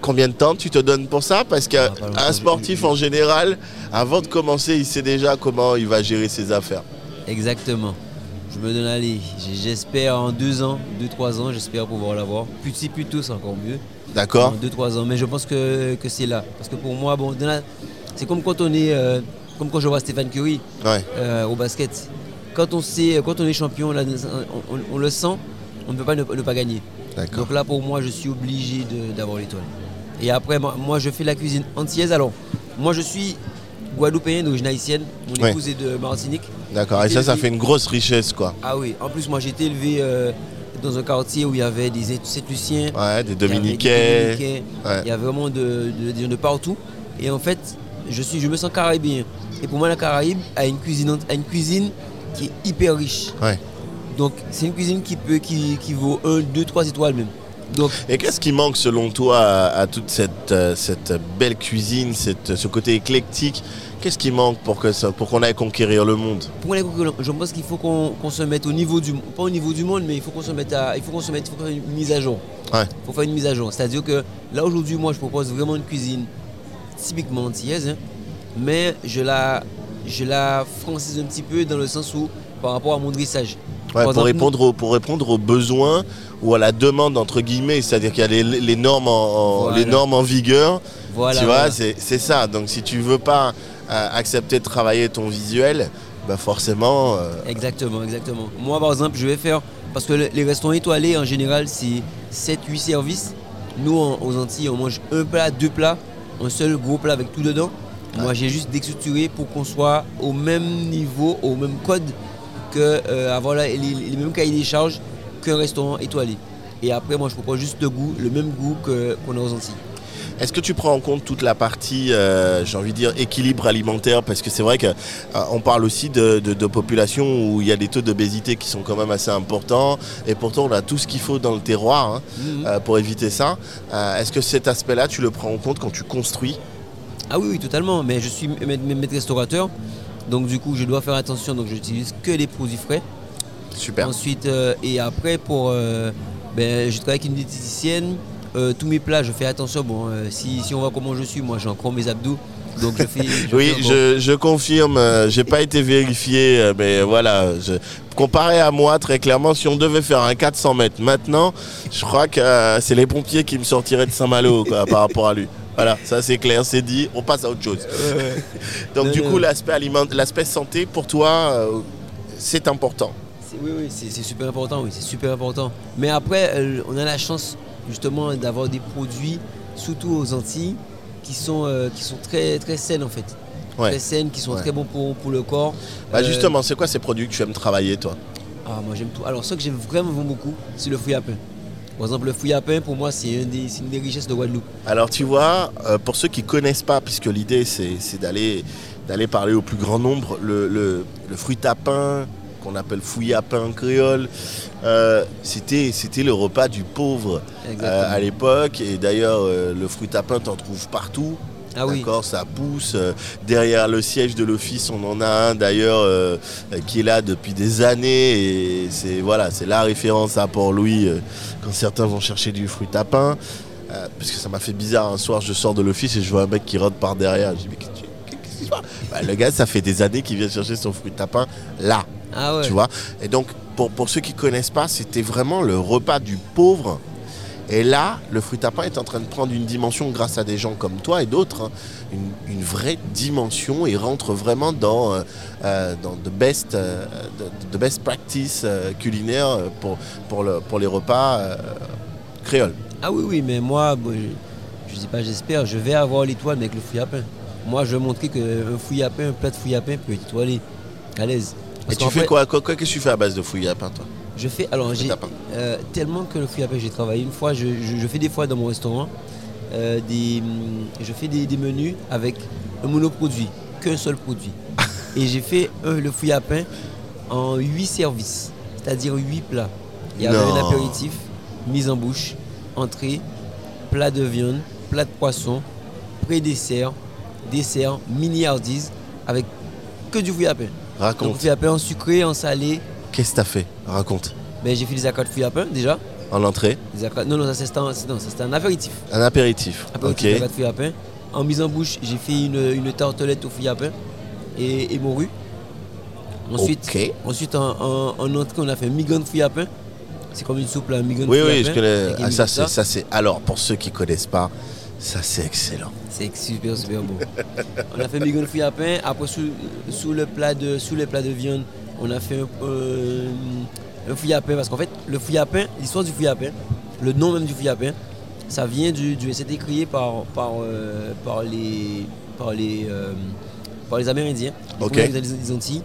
A: combien de temps tu te donnes pour ça? Parce
C: Ah, pas longtemps.
A: qu'un sportif en général, avant de commencer, il sait déjà comment il va gérer ses affaires.
C: Exactement. Je me donne aller. J- J'espère en deux ans, deux, trois ans, j'espère pouvoir l'avoir. Plus si plus tôt, c'est encore mieux.
A: D'accord
C: En deux, trois ans. Mais je pense que, que c'est là. Parce que pour moi, bon, c'est comme quand on est. euh, comme quand je vois Stéphane Curry
A: Ouais.
C: euh, au basket. Quand on, sait, quand on est champion, on, on- on le sent, on ne peut pas ne, ne pas gagner. Donc là, pour moi, je suis obligé d'avoir l'étoile. Et après, moi, moi, je fais la cuisine antillaise. Alors, moi, je suis guadeloupéen d'origine haïtienne. Mon
A: Ouais.
C: épouse est de Martinique.
A: D'accord. Et ça, ça fait une grosse richesse, quoi.
C: Ah oui, en plus, moi, j'ai été élevé euh, dans un quartier où il y avait des Saint-Luciens.
A: Ouais, des
C: il y avait des
A: Dominiquais.
C: Dominicains,
A: Ouais.
C: Il y avait vraiment de, de, de- de partout. Et en fait, je, suis, je me sens caribéen. Et pour moi, la Caraïbe a une cuisine, a une cuisine qui est hyper riche.
A: Ouais.
C: Donc, c'est une cuisine qui, peut, qui, qui vaut 1, 2, 3 étoiles même. Donc,
A: Et qu'est-ce qui manque selon toi à, à toute cette, euh, cette belle cuisine, cette, ce côté éclectique Qu'est-ce qui manque pour que ça, pour qu'on aille conquérir le monde?
C: Pour je pense qu'il faut qu'on se mette au niveau du pas au niveau du monde, mais il faut qu'on se mette à, il faut qu'on se mette, il faut faire une mise à jour.
A: Ouais.
C: Il faut faire une mise à jour. C'est-à-dire que là aujourd'hui, moi, je propose vraiment une cuisine typiquement antillaise, hein, mais je la, je la francise un petit peu dans le sens où par rapport à mon dressage.
A: Ouais, pour, répondre aux, pour répondre aux besoins ou à la demande, entre guillemets, c'est-à-dire qu'il y a les, les normes, en, en-
C: Voilà.
A: les normes en vigueur.
C: Voilà.
A: tu vois,
C: voilà.
A: c'est ça. Donc si tu veux pas accepter de travailler ton visuel, bah forcément. euh,
C: Exactement, exactement. Moi, par exemple, je vais faire. Parce que le- les restaurants étoilés, en général, c'est 7-8 services. Nous, en- aux Antilles, on mange un plat, deux plats, un seul gros plat avec tout dedans. Moi, j'ai juste déstructuré pour qu'on soit au même niveau, au même code, que euh, avoir la- les, les mêmes cahiers des charges qu'un restaurant étoilé. Et après, moi, je propose juste le goût, le même goût qu'on a aux Antilles.
A: Est-ce que tu prends en compte toute la partie, euh, j'ai envie de dire, équilibre alimentaire? Parce que c'est vrai qu'on parle aussi de, de, de populations où il y a des taux d'obésité qui sont quand même assez importants. Et pourtant, on a tout ce qu'il faut dans le terroir hein,
C: Mhm.
A: euh, pour éviter ça. Euh, Est-ce que cet aspect-là, tu le prends en compte quand tu construis?
C: Ah oui, oui, totalement. Mais je suis maître restaurateur. Donc, du coup, je dois faire attention. Donc, j'utilise que les produits frais.
A: Super.
C: Ensuite, euh, et après, pour, euh, ben, je travaille avec une diététicienne. Euh, tous mes plats, je fais attention. Bon, euh, si, si on voit comment je suis, moi, j'ai encore mes abdos. Donc, je fais. je (laughs)
A: Oui,
C: fais
A: je, je confirme, euh, j'ai pas été vérifié, euh, mais voilà, je- comparé à moi, très clairement, si on devait faire un 400 mètres maintenant, je crois que c'est les pompiers qui me sortiraient de Saint-Malo quoi, par rapport à lui. Voilà, ça c'est clair, c'est dit, on passe à autre chose. (laughs) Donc
C: Non,
A: du
C: non.
A: coup, l'aspect aliment, l'aspect santé, pour toi, c'est important.
C: Oui, oui, c'est super important. Oui, c'est super important. Mais après, on a la chance justement d'avoir des produits, surtout aux Antilles, qui sont, euh, qui sont très, très saines en fait.
A: Ouais.
C: Très saines, qui sont
A: Ouais.
C: très bons pour, pour le corps.
A: Bah,
C: Euh,
A: justement, c'est quoi ces produits que tu aimes travailler, toi?
C: Ah, moi j'aime tout. Alors, ce que j'aime vraiment beaucoup, c'est le fouille à pain. Par exemple, le fouille à pain, pour moi, c'est un des- c'est une des richesses de Guadeloupe.
A: Alors tu vois, euh, pour ceux qui connaissent pas, puisque l'idée c'est d'aller d'aller parler au plus grand nombre, le, le, le fruit à pain qu'on appelle fouille à pain en créole, euh, c'était c'était le repas du pauvre euh, à l'époque. Et d'ailleurs, euh, le fruit à pain, t'en trouves partout.
C: ah oui,
A: D'accord, ça pousse. Derrière le siège de l'office, on en a un d'ailleurs euh, qui est là depuis des années et c'est voilà, c'est la référence à Port-Louis euh, quand certains vont chercher du fruit à pain. Euh, parce que ça m'a fait bizarre un soir, je sors de l'office et je vois un mec qui rôde par derrière. Je dis mais qu'est-ce qui se passe? Bah, Le gars, ça fait des années qu'il vient chercher son fruit à pain là,
C: ah ouais.
A: tu vois. Et donc pour, pour ceux qui connaissent pas, c'était vraiment le repas du pauvre. Et là, le fruit à pain est en train de prendre une dimension grâce à des gens comme toi et d'autres, hein, une, une vraie dimension et rentre vraiment dans, euh, euh, dans the best, euh, the, the best practice euh, culinaire pour, pour, le- pour les repas euh, créoles.
C: Ah oui, oui, mais moi, bon, je, je dis pas j'espère, je vais avoir l'étoile avec le fouille à pain. Moi, je vais montrer qu'un fouille à pain, un plat de fouille à pain peut être étoilé, à l'aise.
A: Et tu fais quoi, quoi, quoi Qu'est-ce que tu fais à base de fouilles à pain, toi
C: Je fais, alors j'ai euh, tellement que le fouille à pain, j'ai travaillé une fois, je, je- je fais des fois dans mon restaurant, euh, des, hum, je fais des, des menus avec un monoproduit, qu'un seul produit. (laughs) Et j'ai fait un- le fouille à pain en 8 services, c'est-à-dire 8 plats. Il y avait
A: Non.
C: un apéritif, mise en bouche, entrée, plat de viande, plat de poisson, pré-dessert, dessert, mini hardise, avec que du fouille à pain. Donc
A: Raconte.
C: fouille à pain en sucré, en salé.
A: Qu'est-ce que t'as fait? Raconte.
C: Ben, j'ai fait des accords de pain déjà.
A: En entrée,
C: Des accords- Non, non, ça c'était un, un apéritif.
A: un apéritif.
C: Apéritif
A: Ok.
C: de. En mise en bouche, j'ai fait une, une tartelette au pain et, et morue. Ensuite, ensuite en, en- en entrée, on a fait migan de pain. C'est comme une soupe là, migan de
A: Oui,
C: à
A: oui,
C: pain.
A: je connais. Ah, ça, c'est,
C: de
A: ça, c'est. Alors, pour ceux qui connaissent pas, ça, c'est excellent.
C: C'est super, super beau. on a fait migan de fouille à pain. Après, sous, sous le plat de, sous le plat de viande, on a fait un, euh, un fouille à pain. Parce qu'en fait, le fouille à pain, l'histoire du fouille à pain, le nom même du fouille à pain, ça vient du. du C'était créé par, par, euh, par les. Par les euh, par les Amérindiens, les des Antilles,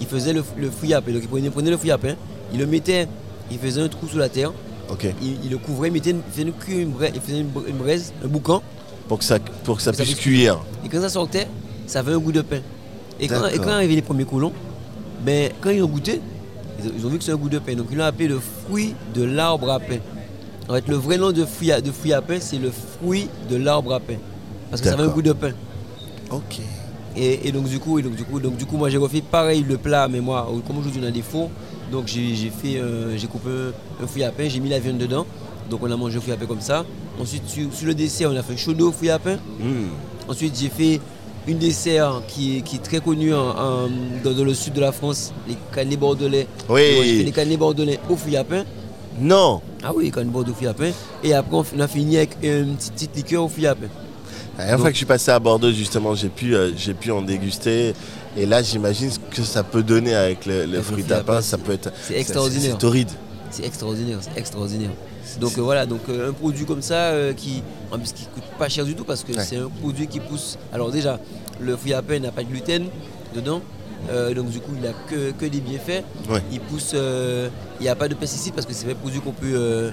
C: ils faisaient le, le fouille à pain. Donc ils prenaient, ils prenaient le fouille à pain, ils le mettaient, ils faisaient un trou sous la terre,
A: Ok.
C: ils le couvraient, ils mettaient une, braise, ils faisaient une, bra- une braise, un boucan,
A: Pour que ça, pour que ça
C: Ça
A: puisse cuire.
C: et quand ça sortait, ça avait un goût de pain. Et quand, et quand arrivaient les premiers colons, ben, quand ils ont goûté, ils ont, ils ont vu que c'est un goût de pain. Donc ils l'ont appelé le fruit de l'arbre à pain. En fait, le vrai nom de fruit à, de fruit à pain, c'est le fruit de l'arbre à pain. Parce que ça avait un goût de pain.
A: Ok.
C: Et, et donc du coup, et donc du coup, donc du coup, moi j'ai refait pareil le plat, mais moi, comme aujourd'hui on a des fours, donc j'ai fait, euh, j'ai coupé un, fruit à pain, j'ai mis la viande dedans. Donc on a mangé un fruit à pain comme ça. Ensuite sur, sur le dessert, on a fait un chaud d'eau au fruit à pain.
A: Hmm.
C: Ensuite, j'ai fait une dessert qui est, qui est très connue en- en- dans, dans le sud de la France, les cannelés bordelais.
A: Oui.
C: J'ai fait les cannelés bordelais au fruit à pain.
A: Non.
C: Ah oui, les cannelés bordelais au fruit à pain. Et après, on a fini avec une petite, petite liqueur au fruit à pain.
A: La dernière fois que je suis passé à Bordeaux, justement, j'ai pu, euh, j'ai pu en déguster. Et là, j'imagine ce que ça peut donner avec le, le fruit pain, Ça peut être.
C: C'est extraordinaire.
A: C'est torride.
C: C'est extraordinaire, c'est extraordinaire. Donc euh, voilà, donc euh, un produit comme ça euh, qui en plus qui coûte pas cher du tout parce que
A: Ouais.
C: c'est un produit qui pousse. Alors déjà, le fruit à pain n'a pas de gluten dedans. donc du coup il a que, que des bienfaits.
A: Ouais.
C: Il pousse, il n'y a pas de pesticides parce que c'est un produit qu'on peut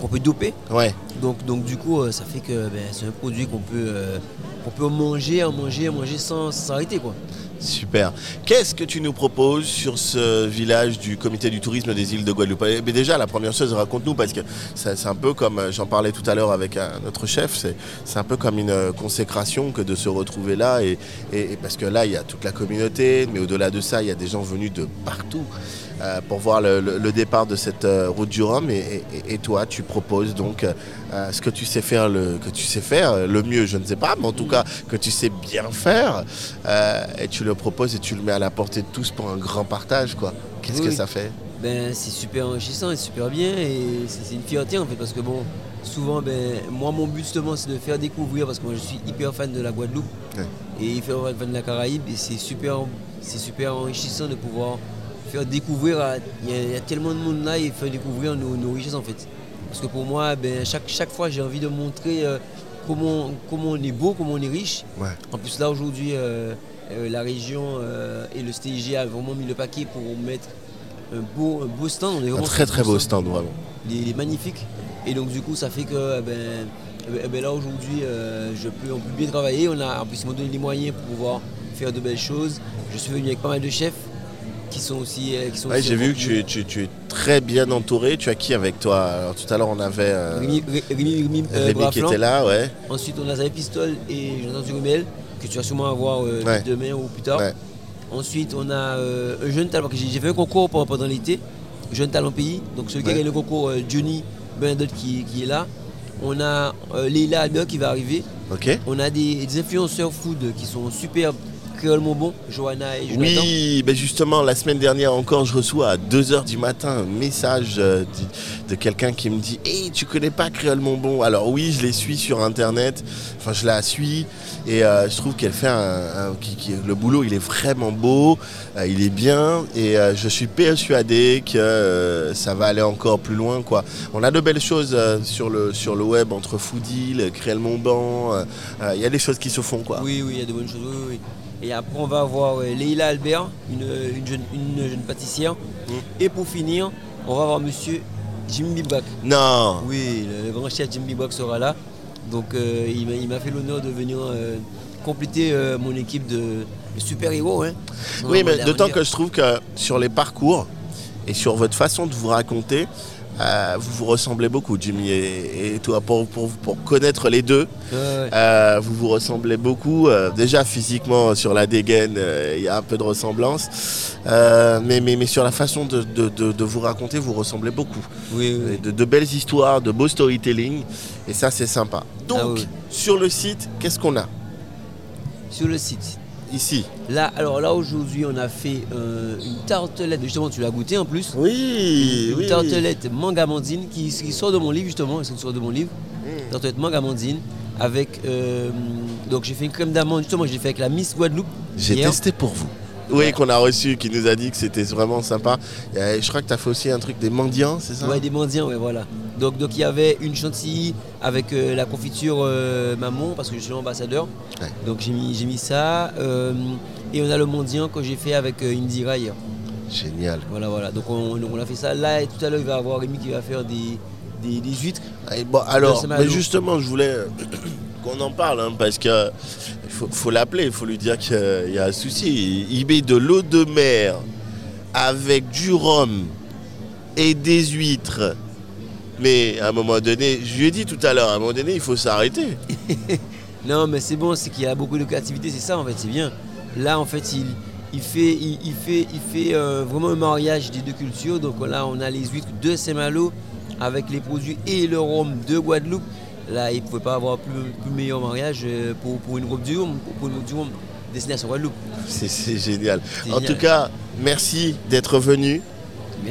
C: qu'on peut doper.
A: Ouais.
C: Donc, donc du coup ça fait que ben, c'est un produit qu'on peut qu'on peut manger, manger, manger sans s'arrêter.
A: Super. Qu'est-ce que tu nous proposes sur ce village du comité du tourisme des îles de Guadeloupe? Eh bien, Déjà, la première chose, raconte-nous, parce que c'est un peu comme, euh, j'en parlais tout à l'heure avec un- notre chef, c'est un peu comme une euh, consécration que de se retrouver là, et parce que là, il y a toute la communauté, mais au-delà de ça, il y a des gens venus de partout euh, pour voir le, le- le départ de cette euh, route du Rhum, et, et- et toi, tu proposes donc euh, ce que tu sais faire, le, que tu sais faire, le mieux, je ne sais pas, mais en tout cas, que tu sais bien faire, et tu le proposes et tu le mets à la portée de tous pour un grand partage, quoi. Qu'est-ce
C: Oui,
A: que ça fait?
C: Ben, c'est super enrichissant et super bien et c'est c'est une fierté en fait parce que bon souvent ben moi mon but justement c'est de faire découvrir parce que moi je suis hyper fan de la Guadeloupe
A: Ouais.
C: et hyper fan de la Caraïbe et c'est super c'est super enrichissant de pouvoir faire découvrir il y, a- il y a tellement de monde là et faire découvrir nos, nos richesses en fait parce que pour moi ben chaque, chaque fois j'ai envie de montrer euh, comment, comment on est beau comment on est riche
A: Ouais.
C: en plus là aujourd'hui euh, euh, la région et le STIG a vraiment mis le paquet pour mettre un beau, un beau stand. On est
A: Un très très beau stand, vraiment.
C: Il est, magnifique. Et donc du coup ça fait que eh ben, eh ben, eh ben, là aujourd'hui je peux, on peut bien travailler. On a, en plus ils m'ont donné les moyens pour pouvoir faire de belles choses. Je suis venu avec pas mal de chefs qui sont aussi. euh, qui sont
A: Ouais,
C: aussi
A: J'ai vu que tu, tu- tu es très bien entouré. Tu as qui avec toi? Alors, Tout à l'heure, on avait euh,
C: Rémi, Ré- Rémi, Rémi, euh,
A: Rémi qui était là, ouais.
C: Ensuite, on a Xavier Pistol et Jonathan Durumel, que tu vas sûrement avoir euh,
A: Ouais.
C: demain ou plus tard.
A: Ouais.
C: Ensuite, on a un jeune talent, parce que j'ai fait un concours pendant, l'été, jeune talent pays. Donc, celui qui a gagné le concours, Johnny Bernadette qui, qui est là. On a Leila Albert qui va arriver. On a des, des influenceurs food qui sont superbes. Créole Monbon, Johanna et Jonathan.
A: Oui, ben justement, la semaine dernière encore, je reçois à 2h du matin un message euh, de, de quelqu'un qui me dit Hey, tu connais pas Créole Monbon Alors, oui, je les suis sur internet, enfin, je la suis, et euh, je trouve qu'elle fait un. un- qui- qui- le boulot, il est vraiment beau, euh, il est bien, et euh, je suis persuadé que ça va aller encore plus loin, quoi. On a de belles choses sur, le, sur le web entre Foodil, Créole Monbon, il y a des choses qui se font, quoi.
C: Oui, oui, il y a de bonnes choses. Oui, oui. Et après, on va avoir euh, Leila Albert, une, une jeune, une jeune pâtissière.
A: Mm.
C: Et pour finir, on va avoir monsieur Jim Bibak.
A: Non
C: Oui, le, grand chef Jim Bibak sera là. Donc, euh, il m'a- fait l'honneur de venir euh, compléter euh, mon équipe de, de super-héros. Hein.
A: Oui, mais d'autant que je trouve que sur les parcours et sur votre façon de vous raconter, Euh, vous vous ressemblez beaucoup, Jimmy et, et toi, pour, pour, pour connaître les deux.
C: Ouais, ouais.
A: Euh, vous vous ressemblez beaucoup. Euh, déjà physiquement, sur la dégaine, il y a un peu de ressemblance. Mais, mais, mais sur la façon de, de- de- de vous raconter, vous ressemblez beaucoup.
C: Oui, oui.
A: De, belles histoires, de beau storytelling. Et ça, c'est sympa. Donc,
C: Ah oui.
A: sur le site, qu'est-ce qu'on a?
C: Sur le site.
A: Ici
C: Là, alors là aujourd'hui, on a fait euh, une tartelette. Justement, tu l'as goûté en plus.
A: Oui,
C: une
A: oui.
C: tartelette mangamandine qui, qui sort de mon livre justement, c'est une sort de mon livre?
A: Mm.
C: Tartelette mangamandine avec euh, donc j'ai fait une crème d'amande justement, j'ai fait avec la Miss Guadeloupe.
A: J'ai testé pour vous. Oui, qu'on a reçu, qui nous a dit que c'était vraiment sympa. Et je crois que tu as fait aussi un truc des mendiants, c'est ça?
C: Ouais, des mendiants, ouais, voilà. Donc donc il y avait une chantilly avec euh, la confiture euh, maman parce que je suis l'ambassadeur.
A: Ouais.
C: Donc j'ai mis mis ça euh, et on a le mendiant que j'ai fait avec euh, Indira hier.
A: Génial.
C: Voilà voilà. Donc on, on a fait ça là et tout à l'heure il va y avoir Rémi qui va faire des des, des huîtres.
A: Et bon, alors, mais justement, je voulais euh, qu'on en parle, hein, parce que faut, l'appeler, il faut lui dire qu'il y a un souci. Il met de l'eau de mer avec du rhum et des huîtres. Mais à un moment donné, je lui ai dit tout à l'heure, à un moment donné, il faut s'arrêter. (laughs)
C: Non, mais c'est bon, c'est qu'il y a beaucoup de créativité, c'est ça en fait, c'est bien. Là, en fait, il, fait, il, euh, vraiment un mariage des deux cultures. Donc là, on a les huîtres de Saint-Malo avec les produits et le rhum de Guadeloupe. Là, il ne pouvait pas avoir plus, plus meilleur mariage euh, pour, pour une robe du rhum, pour, une robe du rhum destination Guadeloupe.
A: C'est génial. En
C: génial.
A: tout cas, merci d'être venu.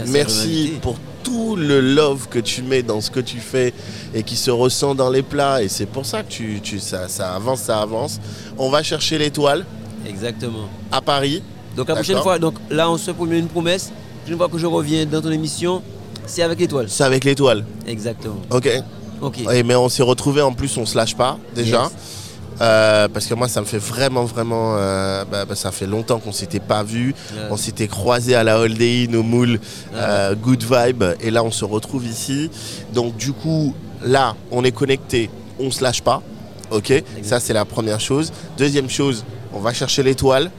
C: Merci,
A: pour tout le love que tu mets dans ce que tu fais et qui se ressent dans les plats. Et c'est pour ça que tu, tu- ça, ça avance, ça avance. On va chercher l'étoile
C: Exactement.
A: à Paris.
C: Donc la prochaine fois, donc là, on se promet une promesse. Une fois que je reviens dans ton émission, c'est avec l'étoile.
A: C'est avec l'étoile.
C: Exactement.
A: Ok. Mais on s'est retrouvés en plus, on se lâche pas déjà.
C: Yes.
A: Euh, parce que moi, ça me fait vraiment, vraiment. euh, bah, bah, ça fait longtemps qu'on s'était pas vu. On s'était croisés à la Holiday Inn au Moule, euh, Good Vibe, et là on se retrouve ici. Donc du coup, là, on est connecté, on se lâche pas. Ok, ça c'est la première chose. Deuxième chose, on va chercher l'étoile.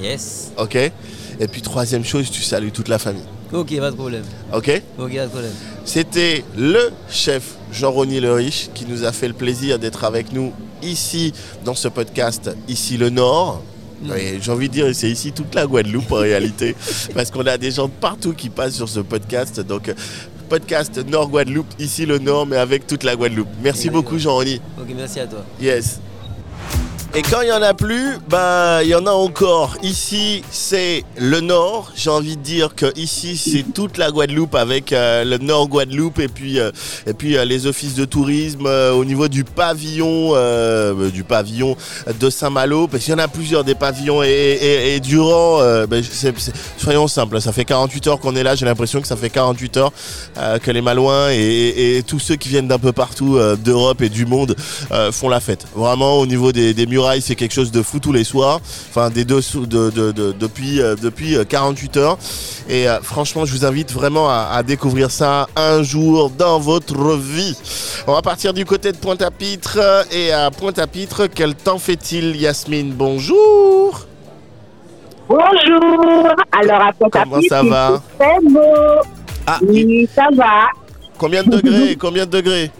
C: Yes.
A: Ok. Et puis troisième chose, tu salues toute la famille.
C: Ok, pas de problème.
A: Ok.
C: Ok, pas de problème.
A: C'était le chef Jean-Rony Le Riche qui nous a fait le plaisir d'être avec nous ici dans ce podcast, ici le Nord.
C: Mm.
A: J'ai envie de dire, c'est ici toute la Guadeloupe en (laughs) réalité, parce qu'on a des gens de partout qui passent sur ce podcast. Donc, podcast Nord Guadeloupe, ici le Nord, mais avec toute la Guadeloupe. Merci
C: Exactement.
A: beaucoup, Jean-Rony.
C: Ok, merci à toi.
A: Yes. Et quand il n'y en a plus, bah il y en a encore. Ici, c'est le Nord. J'ai envie de dire que ici, c'est toute la Guadeloupe avec euh, le Nord Guadeloupe et puis euh, et puis euh, les offices de tourisme euh, au niveau du pavillon euh, du pavillon de Saint-Malo parce qu'il y en a plusieurs des pavillons et, et- et durant c'est- soyons simples, ça fait 48 heures qu'on est là, j'ai l'impression que ça fait 48 heures que les Malouins et, et- tous ceux qui viennent d'un peu partout d'Europe et du monde font la fête. Vraiment, au niveau des, des c'est quelque chose de fou tous les soirs. Enfin, des deux sous- de, de- de- depuis, euh, depuis euh, 48 heures. Et euh, franchement, je vous invite vraiment à, à découvrir ça un jour dans votre vie. On va partir du côté de Pointe-à-Pitre. Et à Pointe-à-Pitre, quel temps fait-il, Yasmine? Bonjour
D: Bonjour. Alors, à Pointe
A: Comment ça va?
D: Très beau.
A: Ah,
D: Oui, ça va.
A: combien de degrés? Combien de degrés?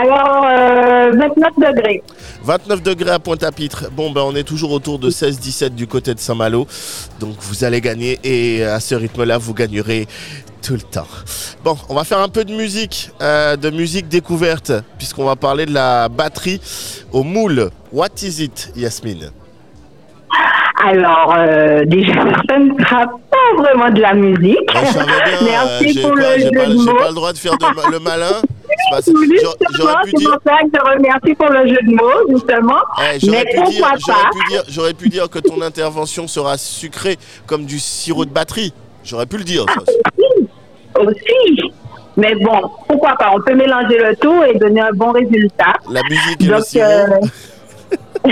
D: Alors, euh, 29 degrés.
A: 29 degrés à Pointe-à-Pitre. Bon, ben, on est toujours autour de 16-17 du côté de Saint-Malo. Donc, vous allez gagner et à ce rythme-là, vous gagnerez tout le temps. Bon, on va faire un peu de musique, euh, de musique découverte, puisqu'on va parler de la batterie au moule. What is it, Yasmine?
D: Alors, euh, déjà, (laughs) ça ne sera pas vraiment de la musique.
A: Bien, (laughs)
D: Merci
A: euh, j'ai
D: pour
A: pas,
D: le
A: j'ai
D: jeu
A: pas-
D: de
A: j'ai
D: mots.
A: pas le droit de faire de le malin. C'est
D: pour ça que je remercie pour le jeu de mots, justement.
A: Eh, j'aurais
D: Mais
A: pu dire,
D: pourquoi pas
A: j'aurais pu dire que ton intervention sera sucrée comme du sirop de batterie. J'aurais pu le dire. ça.
D: Aussi. Mais bon, pourquoi pas? On peut mélanger le tout et donner un bon résultat.
A: La musique et le
D: Donc,
A: sirop.
D: euh, (laughs)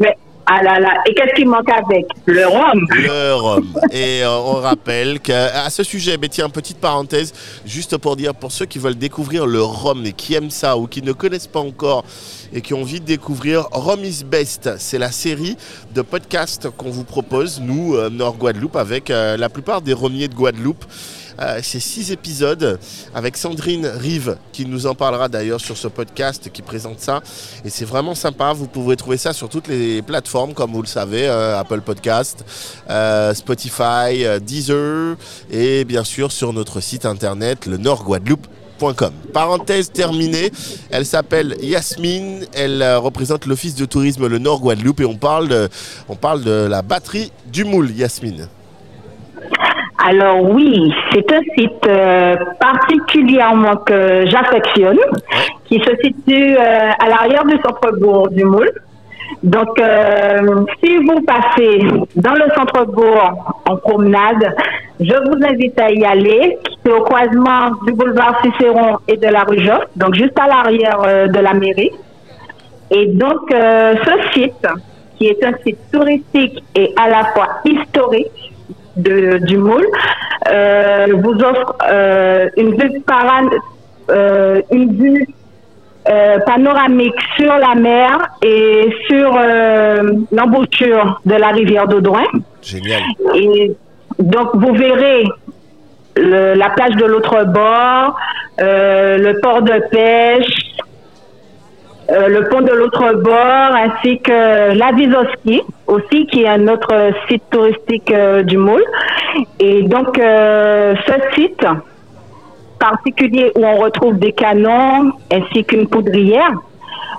D: mais, ah là là. Et qu'est-ce qui manque avec Le rhum.
A: Le rhum. Et euh, on rappelle qu'à ce sujet, mais tiens, petite parenthèse, juste pour dire, pour ceux qui veulent découvrir le rhum et qui aiment ça ou qui ne connaissent pas encore et qui ont envie de découvrir Rhum is Best, c'est la série de podcasts qu'on vous propose, nous, euh, Nord Guadeloupe, avec euh, la plupart des rhummiers de Guadeloupe. Euh, c'est six épisodes avec Sandrine Rive qui nous en parlera d'ailleurs sur ce podcast qui présente ça. Et c'est vraiment sympa. Vous pouvez trouver ça sur toutes les plateformes, comme vous le savez, euh, Apple Podcast, euh, Spotify, euh, Deezer et bien sûr sur notre site internet, le Nord Guadeloupe. Parenthèse terminée, elle s'appelle Yasmine, elle représente l'Office de tourisme le Nord Guadeloupe et on parle de, on parle de la batterie du moule, Yasmine.
D: Alors oui, c'est un site euh, particulièrement que j'affectionne, qui se situe euh, à l'arrière du centre-bourg du Moule. Donc, euh, si vous passez dans le centre-bourg en promenade, je vous invite à y aller. C'est au croisement du boulevard Cicéron et de la rue Joffre, donc juste à l'arrière euh, de la mairie. Et donc, euh, ce site, qui est un site touristique et à la fois historique de, du Moule, euh, vous offre euh, une vue, euh, une vue euh, panoramique sur la mer et sur euh, l'embouchure de la rivière d'Audouin.
A: Génial.
D: Et donc, vous verrez le- la plage de l'autre bord, euh, le port de pêche, euh, le pont de l'autre bord, ainsi que la Visoski aussi, qui est un autre site touristique euh, du Moule. Et donc, euh, ce site particulier où on retrouve des canons ainsi qu'une poudrière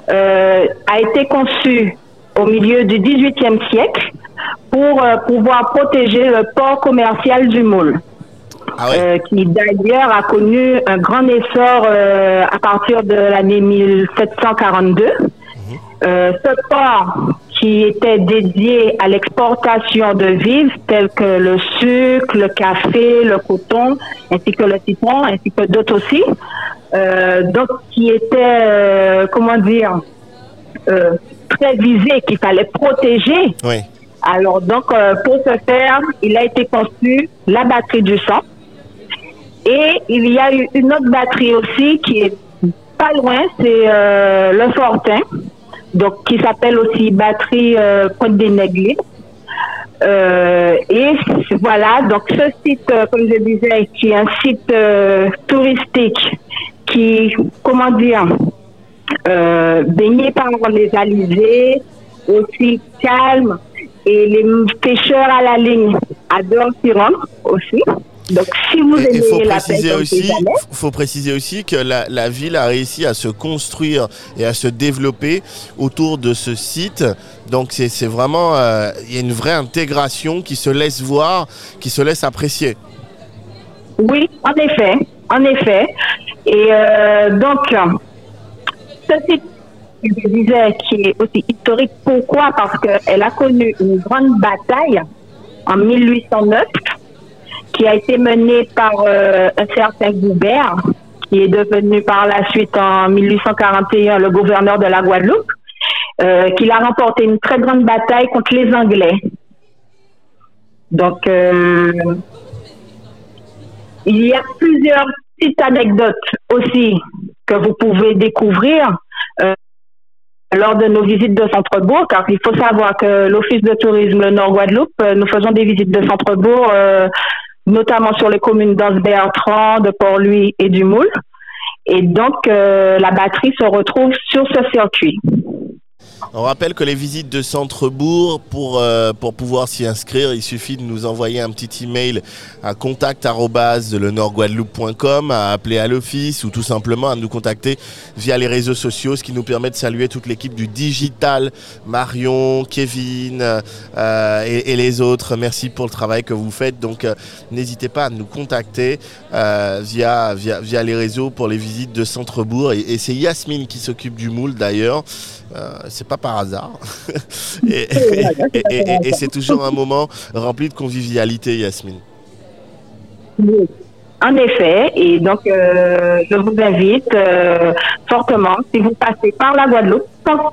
D: a été conçu au milieu du XVIIIe siècle pour pouvoir protéger le port commercial du Moule,
A: Ah ouais.
D: euh, qui d'ailleurs a connu un grand essor euh, à partir de l'année 1742. Euh, ce port qui était dédié à l'exportation de vivres tels que le sucre, le café, le coton, ainsi que le citron, ainsi que d'autres aussi. Euh, donc, qui était, euh, comment dire, euh, très visé, qu'il fallait protéger.
A: Oui.
D: Alors, donc, euh, pour ce faire, il a été conçu la batterie du sang. Et il y a une autre batterie aussi qui est pas loin, c'est euh, le Fortin, donc qui s'appelle aussi batterie euh, Pointe des Nègles. Euh, et voilà, donc ce site, euh, comme je disais, qui est un site euh, touristique qui, comment dire, euh, baigné par les alizés, aussi calme, et les pêcheurs à la ligne adorent s'y rendre aussi. Donc, si vous
A: Et faut
D: aimez la
A: préciser aussi,
D: jamais.
A: faut préciser aussi que la, la ville a réussi à se construire et à se développer autour de ce site. Donc c'est c'est vraiment, euh, il y a une vraie intégration qui se laisse voir, qui se laisse apprécier.
D: Oui, en effet, en effet. Et euh, donc, ce site, je disais, qui est aussi historique, pourquoi? Parce qu'elle a connu une grande bataille en 1809 qui a été menée par euh, un certain Goubert, qui est devenu par la suite en 1841 le gouverneur de la Guadeloupe, euh, qu'il a remporté une très grande bataille contre les Anglais. Donc, euh, il y a plusieurs petites anecdotes aussi que vous pouvez découvrir euh, lors de nos visites de centre-bourg, car il faut savoir que l'Office de tourisme le Nord-Guadeloupe, euh, nous faisons des visites de centre-bourg, notamment sur les communes d'Anse-Bertrand, de Port-Louis et du Moule. Et donc, euh, la batterie se retrouve sur ce circuit.
A: On rappelle que les visites de centre-bourg, pour, euh, pour pouvoir s'y inscrire, il suffit de nous envoyer un petit email à contact@lenorguadeloupe.com, à appeler à l'office ou tout simplement à nous contacter via les réseaux sociaux, ce qui nous permet de saluer toute l'équipe du digital, Marion, Kevin euh, et, les autres. Merci pour le travail que vous faites. Donc euh, n'hésitez pas à nous contacter via, via, via les réseaux pour les visites de centre-bourg. Et, et c'est Yasmine qui s'occupe du moule d'ailleurs. Euh, c'est pas par hasard. (laughs) et et- et- et- et c'est toujours un moment rempli de convivialité, Yasmine.
D: En effet, et donc euh, je vous invite euh, fortement, si vous passez par la Guadeloupe,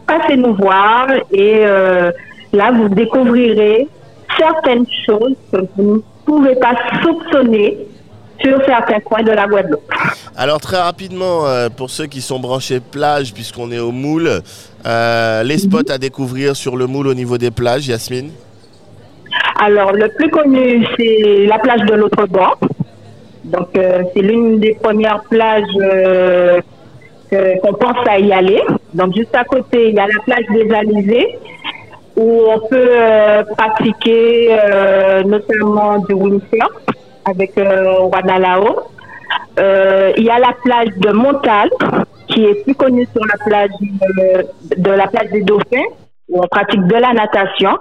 D: passez nous voir et euh, là vous découvrirez certaines choses que vous ne pouvez pas soupçonner sur certains coins de la Guadeloupe.
A: Alors très rapidement, euh, pour ceux qui sont branchés plage, puisqu'on est au moule, euh, les spots à découvrir sur le moule au niveau des plages, Yasmine?
D: Alors le plus connu c'est la plage de l'autre bord. Donc, c'est l'une des premières plages qu'on pense à y aller. Donc, juste à côté, il y a la plage des Alizés où on peut pratiquer notamment du windsurf avec euh, Wanalao. il y a la plage de Montal qui est plus connue sur la plage de la plage des Dauphins où on pratique de la natation.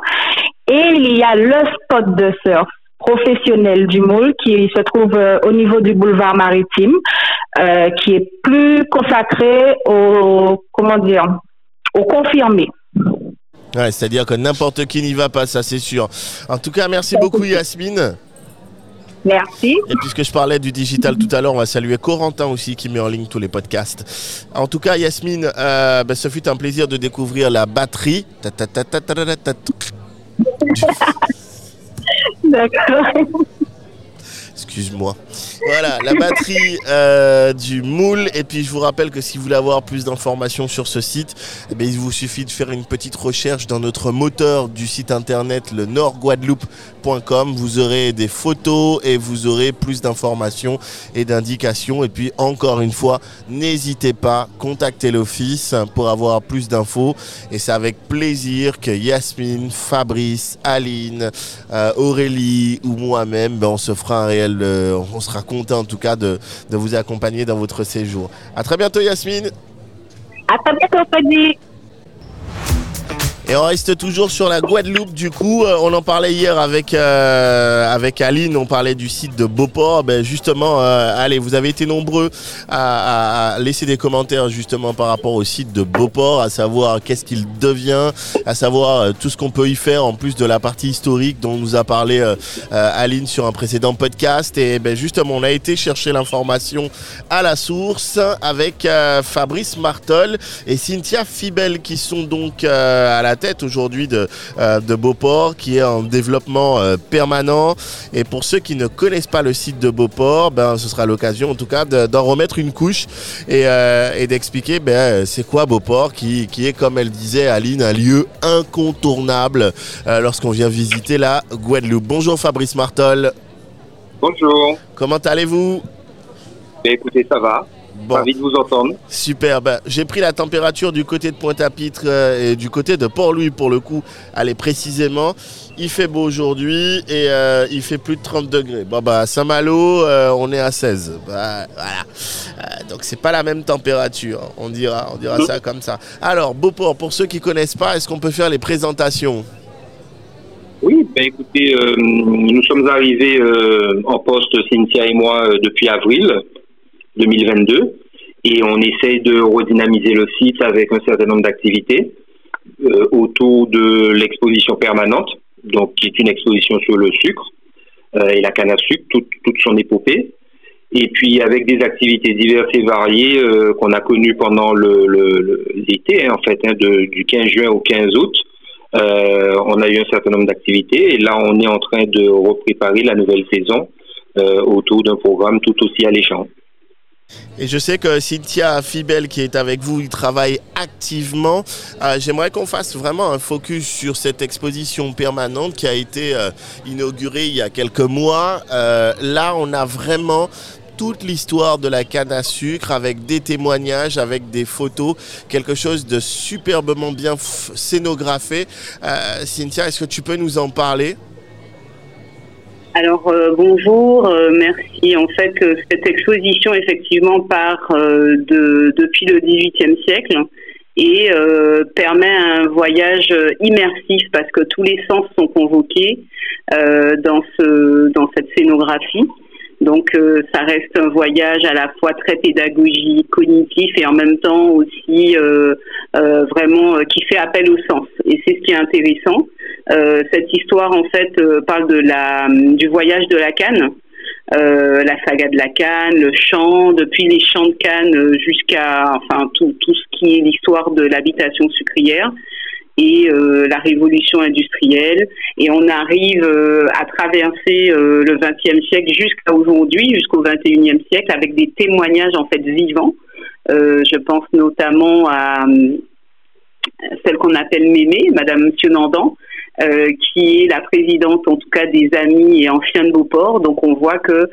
D: Et il y a le spot de surf professionnel du Moule qui se trouve euh, au niveau du boulevard maritime, euh, qui est plus consacré au comment dire au confirmé.
A: Ouais, c'est-à-dire que n'importe qui n'y va pas, ça c'est sûr. En tout cas, merci beaucoup Yasmine.
D: Merci.
A: Et puisque je parlais du digital tout à l'heure, on va saluer Corentin aussi qui met en ligne tous les podcasts. En tout cas, Yasmine, euh, ben, ce fut un plaisir de découvrir la batterie. (laughs)
D: D'accord.
A: Excuse-moi. Voilà, la batterie euh, du moule. Et puis je vous rappelle que si vous voulez avoir plus d'informations sur ce site, eh il vous suffit de faire une petite recherche dans notre moteur du site internet, le nordguadeloupe.com. Vous aurez des photos et vous aurez plus d'informations et d'indications. Et puis encore une fois, n'hésitez pas, contactez l'office pour avoir plus d'infos. Et c'est avec plaisir que Yasmine, Fabrice, Aline, euh, Aurélie ou moi-même, ben, on se fera un réel, on sera content en tout cas de, vous accompagner dans votre séjour. À très bientôt Yasmine.
D: À très bientôt Fadi.
A: Et on reste toujours sur la Guadeloupe. Du coup, euh, on en parlait hier avec euh, avec Aline. On parlait du site de Beauport. Ben justement, euh, allez, vous avez été nombreux à, laisser des commentaires justement par rapport au site de Beauport, à savoir qu'est-ce qu'il devient, à savoir tout ce qu'on peut y faire en plus de la partie historique dont nous a parlé Aline sur un précédent podcast. Et ben justement, on a été chercher l'information à la source avec Fabrice Martol et Cynthia Fibel qui sont donc à la tête aujourd'hui de, euh, de, Beauport qui est en développement euh, permanent. Et pour ceux qui ne connaissent pas le site de Beauport, ben, ce sera l'occasion en tout cas d'en remettre une couche et, euh, d'expliquer ben, c'est quoi Beauport qui, qui, est, comme elle disait Aline, un lieu incontournable lorsqu'on vient visiter la Guadeloupe. Bonjour Fabrice Martol.
E: Bonjour.
A: Comment allez-vous?
E: Ben, Écoutez, ça va. Bon. Ravi de vous entendre.
A: Super. Ben, j'ai pris la température du côté de Pointe-à-Pitre euh, et du côté de Port-Louis pour le coup. Allez, précisément. Il fait beau aujourd'hui et euh, il fait plus de 30 degrés. Bon, bah, Saint-Malo, euh, on est à 16. Bah, voilà. donc, c'est pas la même température. On dira, on dira ça comme ça. Alors, Beauport, pour ceux qui connaissent pas, est-ce qu'on peut faire les présentations?
E: Oui, ben écoutez, nous sommes arrivés en poste, Cynthia et moi, depuis avril. 2022 et on essaye de redynamiser le site avec un certain nombre d'activités euh, autour de l'exposition permanente, donc qui est une exposition sur le sucre euh, et la canne à sucre, toute, toute son épopée, et puis avec des activités diverses et variées euh, qu'on a connues pendant le, l'été, hein, en fait, hein, de, du 15 juin au 15 août. on a eu un certain nombre d'activités et là on est en train de repréparer la nouvelle saison autour d'un programme tout aussi alléchant.
A: Et je sais que Cynthia Fibel qui est avec vous, il travaille activement. Euh, j'aimerais qu'on fasse vraiment un focus sur cette exposition permanente qui a été euh, inaugurée il y a quelques mois. Euh, là, on a vraiment toute l'histoire de la canne à sucre avec des témoignages, avec des photos, quelque chose de superbement bien scénographé. Cynthia, est-ce que tu peux nous en parler?
F: Alors euh, bonjour, euh, merci. En fait, euh, cette exposition effectivement part de, depuis le XVIIIe siècle et permet un voyage immersif parce que tous les sens sont convoqués dans ce dans cette scénographie. Donc ça reste un voyage à la fois très pédagogique, cognitif et en même temps aussi vraiment qui fait appel au sens. Et c'est ce qui est intéressant. Euh, cette histoire en fait euh, parle de la du voyage de la canne. Euh, la saga de la canne, le chant, depuis les champs de canne jusqu'à enfin tout, tout ce qui est l'histoire de l'habitation sucrière et la révolution industrielle. Et on arrive à traverser le XXe siècle jusqu'à aujourd'hui, jusqu'au XXIe siècle, avec des témoignages en fait vivants. je pense notamment à celle qu'on appelle Mémé, Madame Monsieur Nandan, qui est la présidente en tout cas des Amis et Anciens de Beauport. Donc on voit que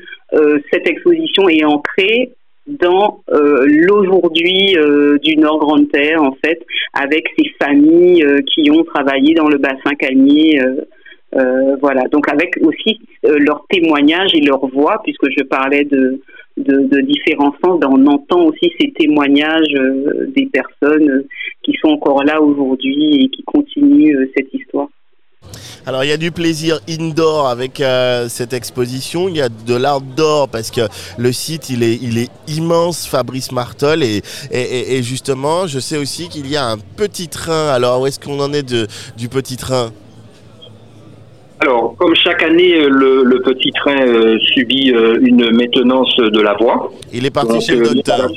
F: cette exposition est entrée dans l'aujourd'hui du Nord Grande Terre en fait, avec ces familles qui ont travaillé dans le bassin calmier. voilà, donc avec aussi leurs témoignages et leur voix, puisque je parlais de, de, différents sens. On entend aussi ces témoignages euh, des personnes euh, qui sont encore là aujourd'hui et qui continuent euh, cette histoire.
A: Alors il y a du plaisir indoor avec cette exposition, il y a de l'outdoor parce que le site il est, il est immense, Fabrice Martol, et, et, justement je sais aussi qu'il y a un petit train. Alors où est-ce qu'on en est de, du petit train?
E: Alors, comme chaque année, euh, le, petit train euh, subit euh, une maintenance de la voie.
A: Il est parti chez le docteur.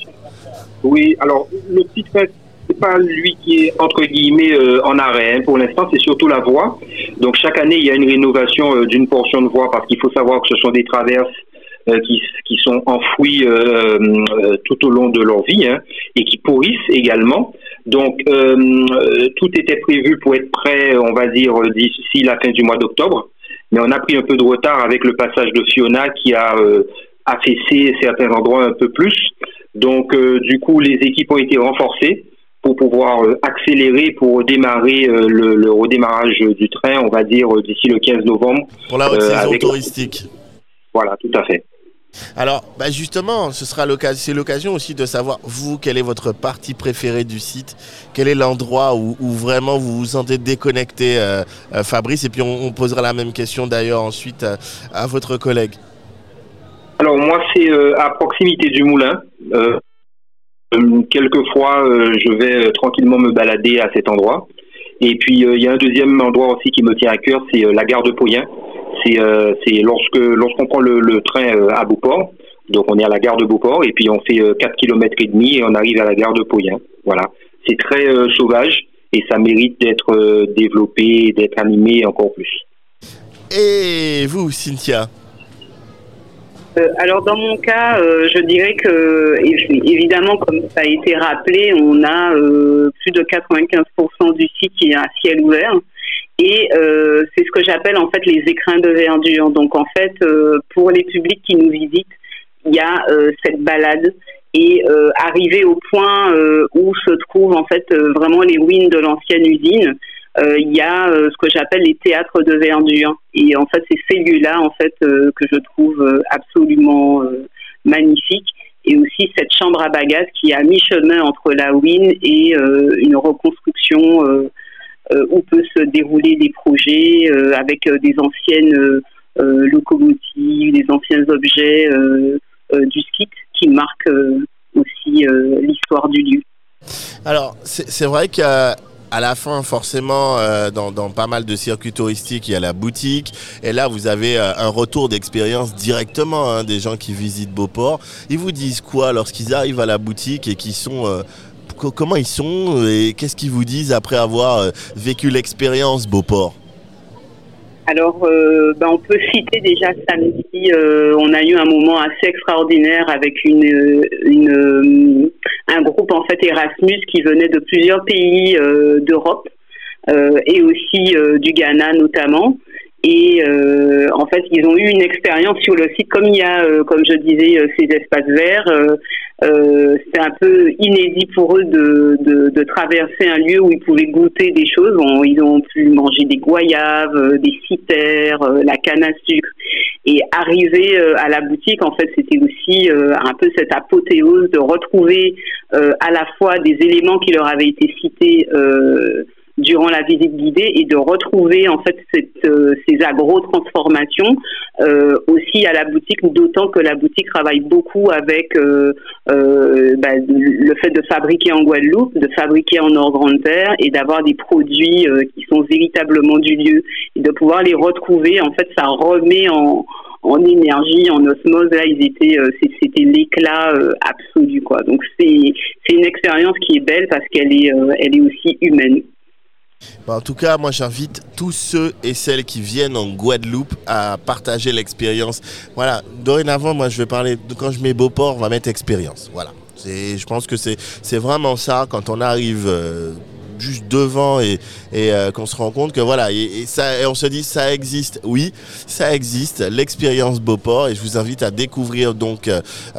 E: Oui, alors le petit train, c'est pas lui qui est entre guillemets en arrêt. Hein. Pour l'instant, c'est surtout la voie. Donc chaque année, il y a une rénovation d'une portion de voie parce qu'il faut savoir que ce sont des traverses qui, qui, sont enfouies tout au long de leur vie hein, et qui pourrissent également. Donc, euh, tout était prévu pour être prêt, on va dire, d'ici la fin du mois d'octobre. Mais on a pris un peu de retard avec le passage de Fiona qui a euh, affaissé certains endroits un peu plus. Donc, euh, du coup, les équipes ont été renforcées pour pouvoir euh, accélérer pour démarrer le, le, redémarrage du train, on va dire, d'ici le 15 novembre.
A: Pour la saison touristique.
E: Voilà, tout à fait.
A: Alors, bah, justement, ce sera l'occasion, c'est l'occasion aussi de savoir, vous, quelle est votre partie préférée du site? Quel est l'endroit où, vraiment vous vous sentez déconnecté, euh, euh, Fabrice? Et puis, on, posera la même question d'ailleurs ensuite euh, à, votre collègue.
E: Alors, moi, c'est à proximité du moulin. Quelquefois, je vais tranquillement me balader à cet endroit. Et puis, il y a un deuxième endroit aussi qui me tient à cœur, c'est la gare de Poyen c'est euh, lorsque lorsqu'on prend le, train euh, à Beauport. Donc on est à la gare de Beauport et puis on fait 4 km et demi et on arrive à la gare de Poyen. Voilà. C'est très euh, sauvage et ça mérite d'être développé, d'être animé encore plus.
A: Et vous, Cynthia?
F: Alors dans mon cas, je dirais que évidemment, comme ça a été rappelé, on a plus de 95% du site qui est à ciel ouvert. Et euh, c'est ce que j'appelle en fait les écrins de verdure. Donc en fait, euh, pour les publics qui nous visitent, il y a euh, cette balade et euh, arriver au point euh, où se trouvent en fait euh, vraiment les ruines de l'ancienne usine. Il y a ce que j'appelle les théâtres de verdure. Et en fait, c'est ces lieux-là en fait que je trouve absolument magnifiques et aussi cette chambre à bagages qui est à mi-chemin entre la ruine et une reconstruction euh, où peut se dérouler des projets euh, avec euh, des anciennes locomotives, des anciens objets du site qui marquent aussi l'histoire du lieu.
A: Alors, c'est vrai qu'à à la fin, forcément, dans, pas mal de circuits touristiques, il y a la boutique. Et là, vous avez un retour d'expérience directement hein, des gens qui visitent Beauport. Ils vous disent quoi lorsqu'ils arrivent à la boutique et qui sont comment ils sont et qu'est-ce qu'ils vous disent après avoir euh, vécu l'expérience Beauport?
F: Alors, euh, ben, on peut citer déjà samedi, euh, on a eu un moment assez extraordinaire avec une, une, un groupe en fait Erasmus qui venait de plusieurs pays d'Europe et aussi du Ghana notamment. Et euh, en fait, ils ont eu une expérience sur le site, comme il y a, euh, comme je disais, euh, ces espaces verts. c'est un peu inédit pour eux de, de, de, traverser un lieu où ils pouvaient goûter des choses. ils ont pu manger des goyaves, des citères, la canne à sucre. Et arriver à la boutique, en fait, c'était aussi un peu cette apothéose de retrouver à la fois des éléments qui leur avaient été cités durant la visite guidée et de retrouver en fait cette, euh, ces agro-transformations euh, aussi à la boutique, d'autant que la boutique travaille beaucoup avec euh, euh bah, le fait de fabriquer en Guadeloupe, de fabriquer en Nord-Grande-Terre et d'avoir des produits euh, qui sont véritablement du lieu et de pouvoir les retrouver. En fait, ça remet en, en énergie, en osmose. Là, ils étaient, c'était l'éclat absolu, quoi. Donc c'est c'est une expérience qui est belle parce qu'elle est, elle est aussi humaine.
A: Bah, en tout cas, moi j'invite tous ceux et celles qui viennent en Guadeloupe à partager l'expérience. Voilà, dorénavant, moi je vais parler, quand je mets Beauport, on va mettre expérience. Voilà. Je pense que c'est vraiment ça, quand on arrive euh, juste devant et, et qu'on se rend compte que voilà, et, ça, et on se dit ça existe. Oui, ça existe, l'expérience Beauport, et je vous invite à découvrir donc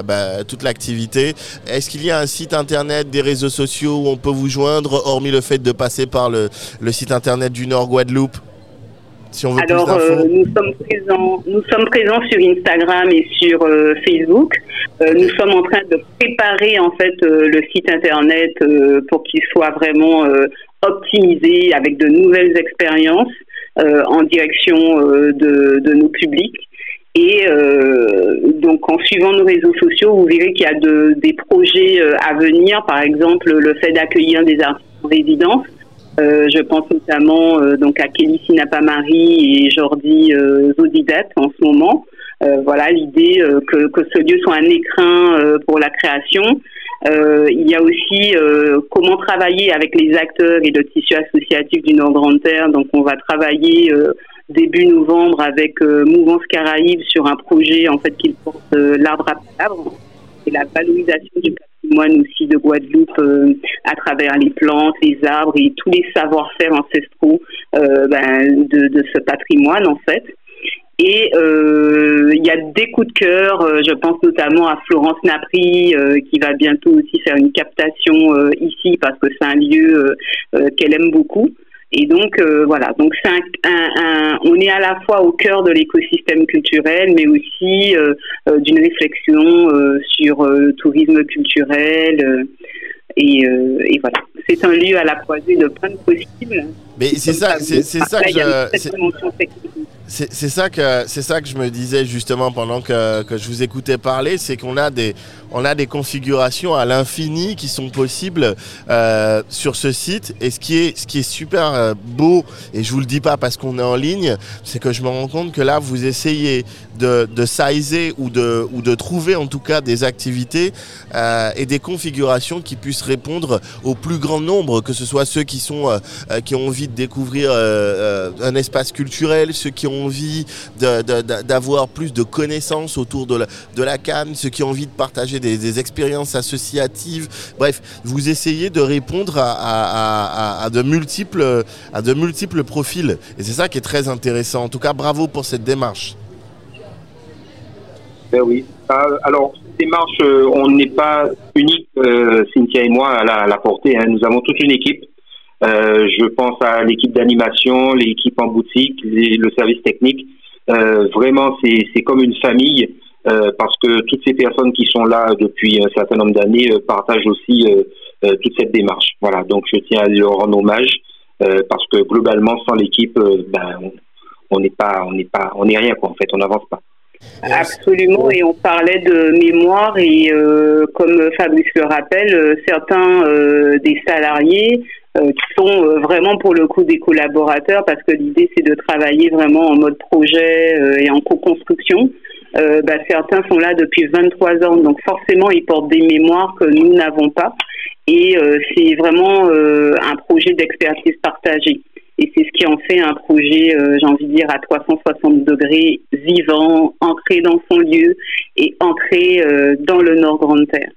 A: bah, toute l'activité. Est-ce qu'il y a un site internet, des réseaux sociaux où on peut vous joindre, hormis le fait de passer par le site internet du Nord Guadeloupe?
F: Alors, euh, nous sommes présents, nous sommes présents sur Instagram et sur euh, Facebook. Euh, nous sommes en train de préparer en fait le site internet pour qu'il soit vraiment optimisé avec de nouvelles expériences en direction de, de, nos publics. Et donc, en suivant nos réseaux sociaux, vous verrez qu'il y a de, des projets à venir. Par exemple, le fait d'accueillir des artistes en résidence. Euh, je pense notamment euh, donc à Kelly Sinapamari et Jordi euh, Zodidat en ce moment. voilà l'idée que, que, ce lieu soit un écrin pour la création. il y a aussi comment travailler avec les acteurs et le tissu associatif du Nord Grande Terre. Donc on va travailler début novembre avec Mouvance Caraïbes sur un projet en fait qui porte l'arbre à palabre et la valorisation du patrimoine aussi de Guadeloupe euh, à travers les plantes, les arbres et tous les savoir-faire ancestraux euh, ben, de, ce patrimoine en fait. Et euh, il y a des coups de cœur, je pense notamment à Florence Napri, qui va bientôt aussi faire une captation ici parce que c'est un lieu qu'elle aime beaucoup. Et donc voilà, donc c'est un, on est à la fois au cœur de l'écosystème culturel, mais aussi d'une réflexion sur le tourisme culturel. Et, et, voilà, c'est un lieu à la croisée de plein de possibles.
A: Mais c'est ça, c'est ça que je c'est ça que c'est ça que je me disais justement pendant que, que je vous écoutais parler, c'est qu'on a des on a des configurations à l'infini qui sont possibles euh, sur ce site. Et ce qui est ce qui est super euh, beau, et je vous le dis pas parce qu'on est en ligne, c'est que je me rends compte que là vous essayez de, de sizer ou de ou de trouver en tout cas des activités euh, et des configurations qui puissent répondre au plus grand nombre, que ce soit ceux qui sont euh, euh, qui ont envie de découvrir un espace culturel, ceux qui ont envie d'avoir plus de connaissances autour de la, de la ceux qui ont envie de partager des, expériences associatives. Bref, vous essayez de répondre à, à, de, multiples, à de multiples profils. Et c'est ça qui est très intéressant. En tout cas, bravo pour cette démarche.
E: Ben oui. Euh, alors, démarche, euh, on n'est pas unique, euh, Cynthia et moi, à la, porter. Hein. Nous avons toute une équipe euh, je pense à l'équipe d'animation, l'équipe en boutique, le service technique. Euh, vraiment, c'est comme une famille euh, parce que toutes ces personnes qui sont là depuis un certain nombre d'années partagent aussi toute cette démarche. Voilà, donc je tiens à leur rendre hommage parce que globalement, sans l'équipe, ben, on n'est pas, on n'est pas, on n'est rien quoi. En fait, on n'avance pas.
F: Absolument, et on parlait de mémoire et comme Fabrice le rappelle, certains des salariés qui sont euh, vraiment pour le coup des collaborateurs parce que l'idée c'est de travailler vraiment en mode projet euh, et en co-construction. Bah, certains sont là depuis 23 ans, donc forcément ils portent des mémoires que nous n'avons pas. Et c'est vraiment un projet d'expertise partagée. Et c'est ce qui en fait un projet, j'ai envie de dire, à 360 degrés, vivant, ancré dans son lieu et ancré dans le Nord Grande Terre.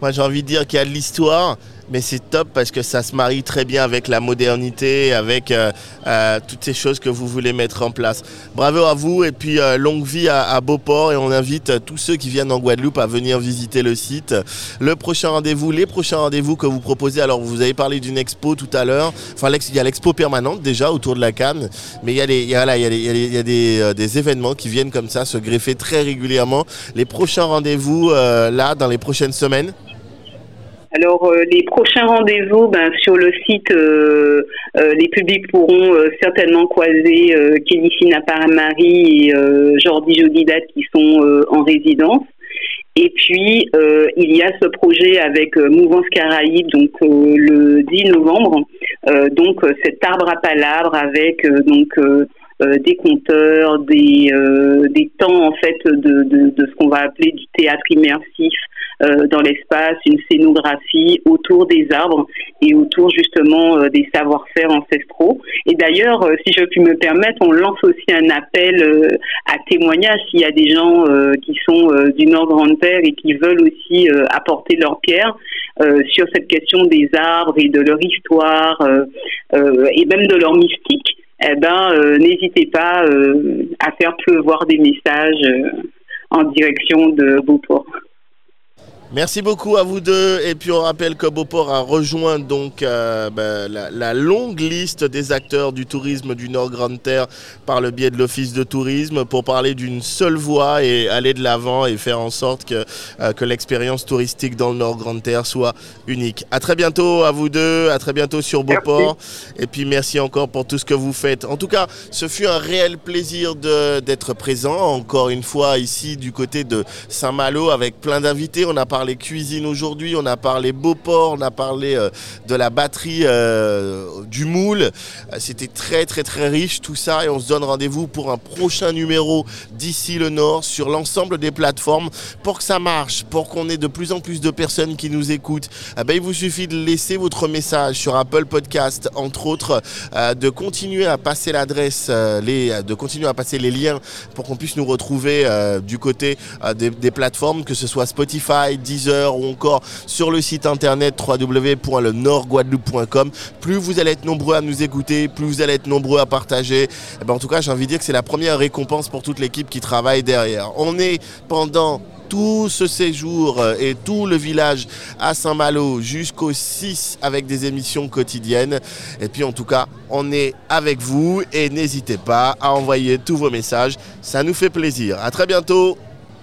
A: Moi j'ai envie de dire qu'il y a de l'histoire, mais c'est top parce que ça se marie très bien avec la modernité, avec euh, euh, toutes ces choses que vous voulez mettre en place. Bravo à vous et puis euh, longue vie à, Beauport et on invite tous ceux qui viennent en Guadeloupe à venir visiter le site. Le prochain rendez-vous, les prochains rendez-vous que vous proposez, alors vous avez parlé d'une expo tout à l'heure, enfin il y a l'expo permanente déjà autour de la Cannes, mais il y a, des, des, événements qui viennent comme ça se greffer très régulièrement. Les prochains rendez-vous là dans les prochaines semaines
F: alors euh, les prochains rendez-vous, ben, sur le site, euh, euh, les publics pourront certainement croiser Kelly Marie et Jordi Jodidat qui sont en résidence. Et puis il y a ce projet avec Mouvance Caraïbes, donc le 10 novembre, donc cet arbre à palabre avec donc des compteurs, des, des temps en fait de, de, de ce qu'on va appeler du théâtre immersif dans l'espace, une scénographie autour des arbres et autour justement des savoir-faire ancestraux. Et d'ailleurs, si je puis me permettre, on lance aussi un appel à témoignage s'il y a des gens qui sont du Nord Grande-Terre et qui veulent aussi apporter leur pierre sur cette question des arbres et de leur histoire et même de leur mystique eh ben, euh, n'hésitez pas euh, à faire pleuvoir des messages euh, en direction de Beauport.
A: Merci beaucoup à vous deux. Et puis on rappelle que Beauport a rejoint donc euh, ben, la, longue liste des acteurs du tourisme du Nord Grande Terre par le biais de l'Office de tourisme pour parler d'une seule voie et aller de l'avant et faire en sorte que, euh, que l'expérience touristique dans le Nord Grande Terre soit unique. À très bientôt à vous deux, à très bientôt sur Beauport. Et puis merci encore pour tout ce que vous faites. En tout cas, ce fut un réel plaisir d'être présent encore une fois ici du côté de Saint-Malo avec plein d'invités. On a parlé parlé cuisine aujourd'hui, on a parlé Beauport, on a parlé euh, de la batterie euh, du moule. Euh, c'était très très très riche tout ça et on se donne rendez-vous pour un prochain numéro d'ici le Nord sur l'ensemble des plateformes pour que ça marche, pour qu'on ait de plus en plus de personnes qui nous écoutent. Eh ben, il vous suffit de laisser votre message sur Apple Podcast, entre autres, de continuer à passer l'adresse, de continuer à passer les liens pour qu'on puisse nous retrouver du côté des, des, plateformes, que ce soit Spotify, ou encore sur le site internet www.lenordguadeloupe.com. Plus vous allez être nombreux à nous écouter, plus vous allez être nombreux à partager. Eh ben en tout cas, j'ai envie de dire que c'est la première récompense pour toute l'équipe qui travaille derrière. On est pendant tout ce séjour euh, et tout le village à Saint-Malo jusqu'au 6 avec des émissions quotidiennes. Et puis en tout cas, on est avec vous et n'hésitez pas à envoyer tous vos messages. Ça nous fait plaisir. À très bientôt.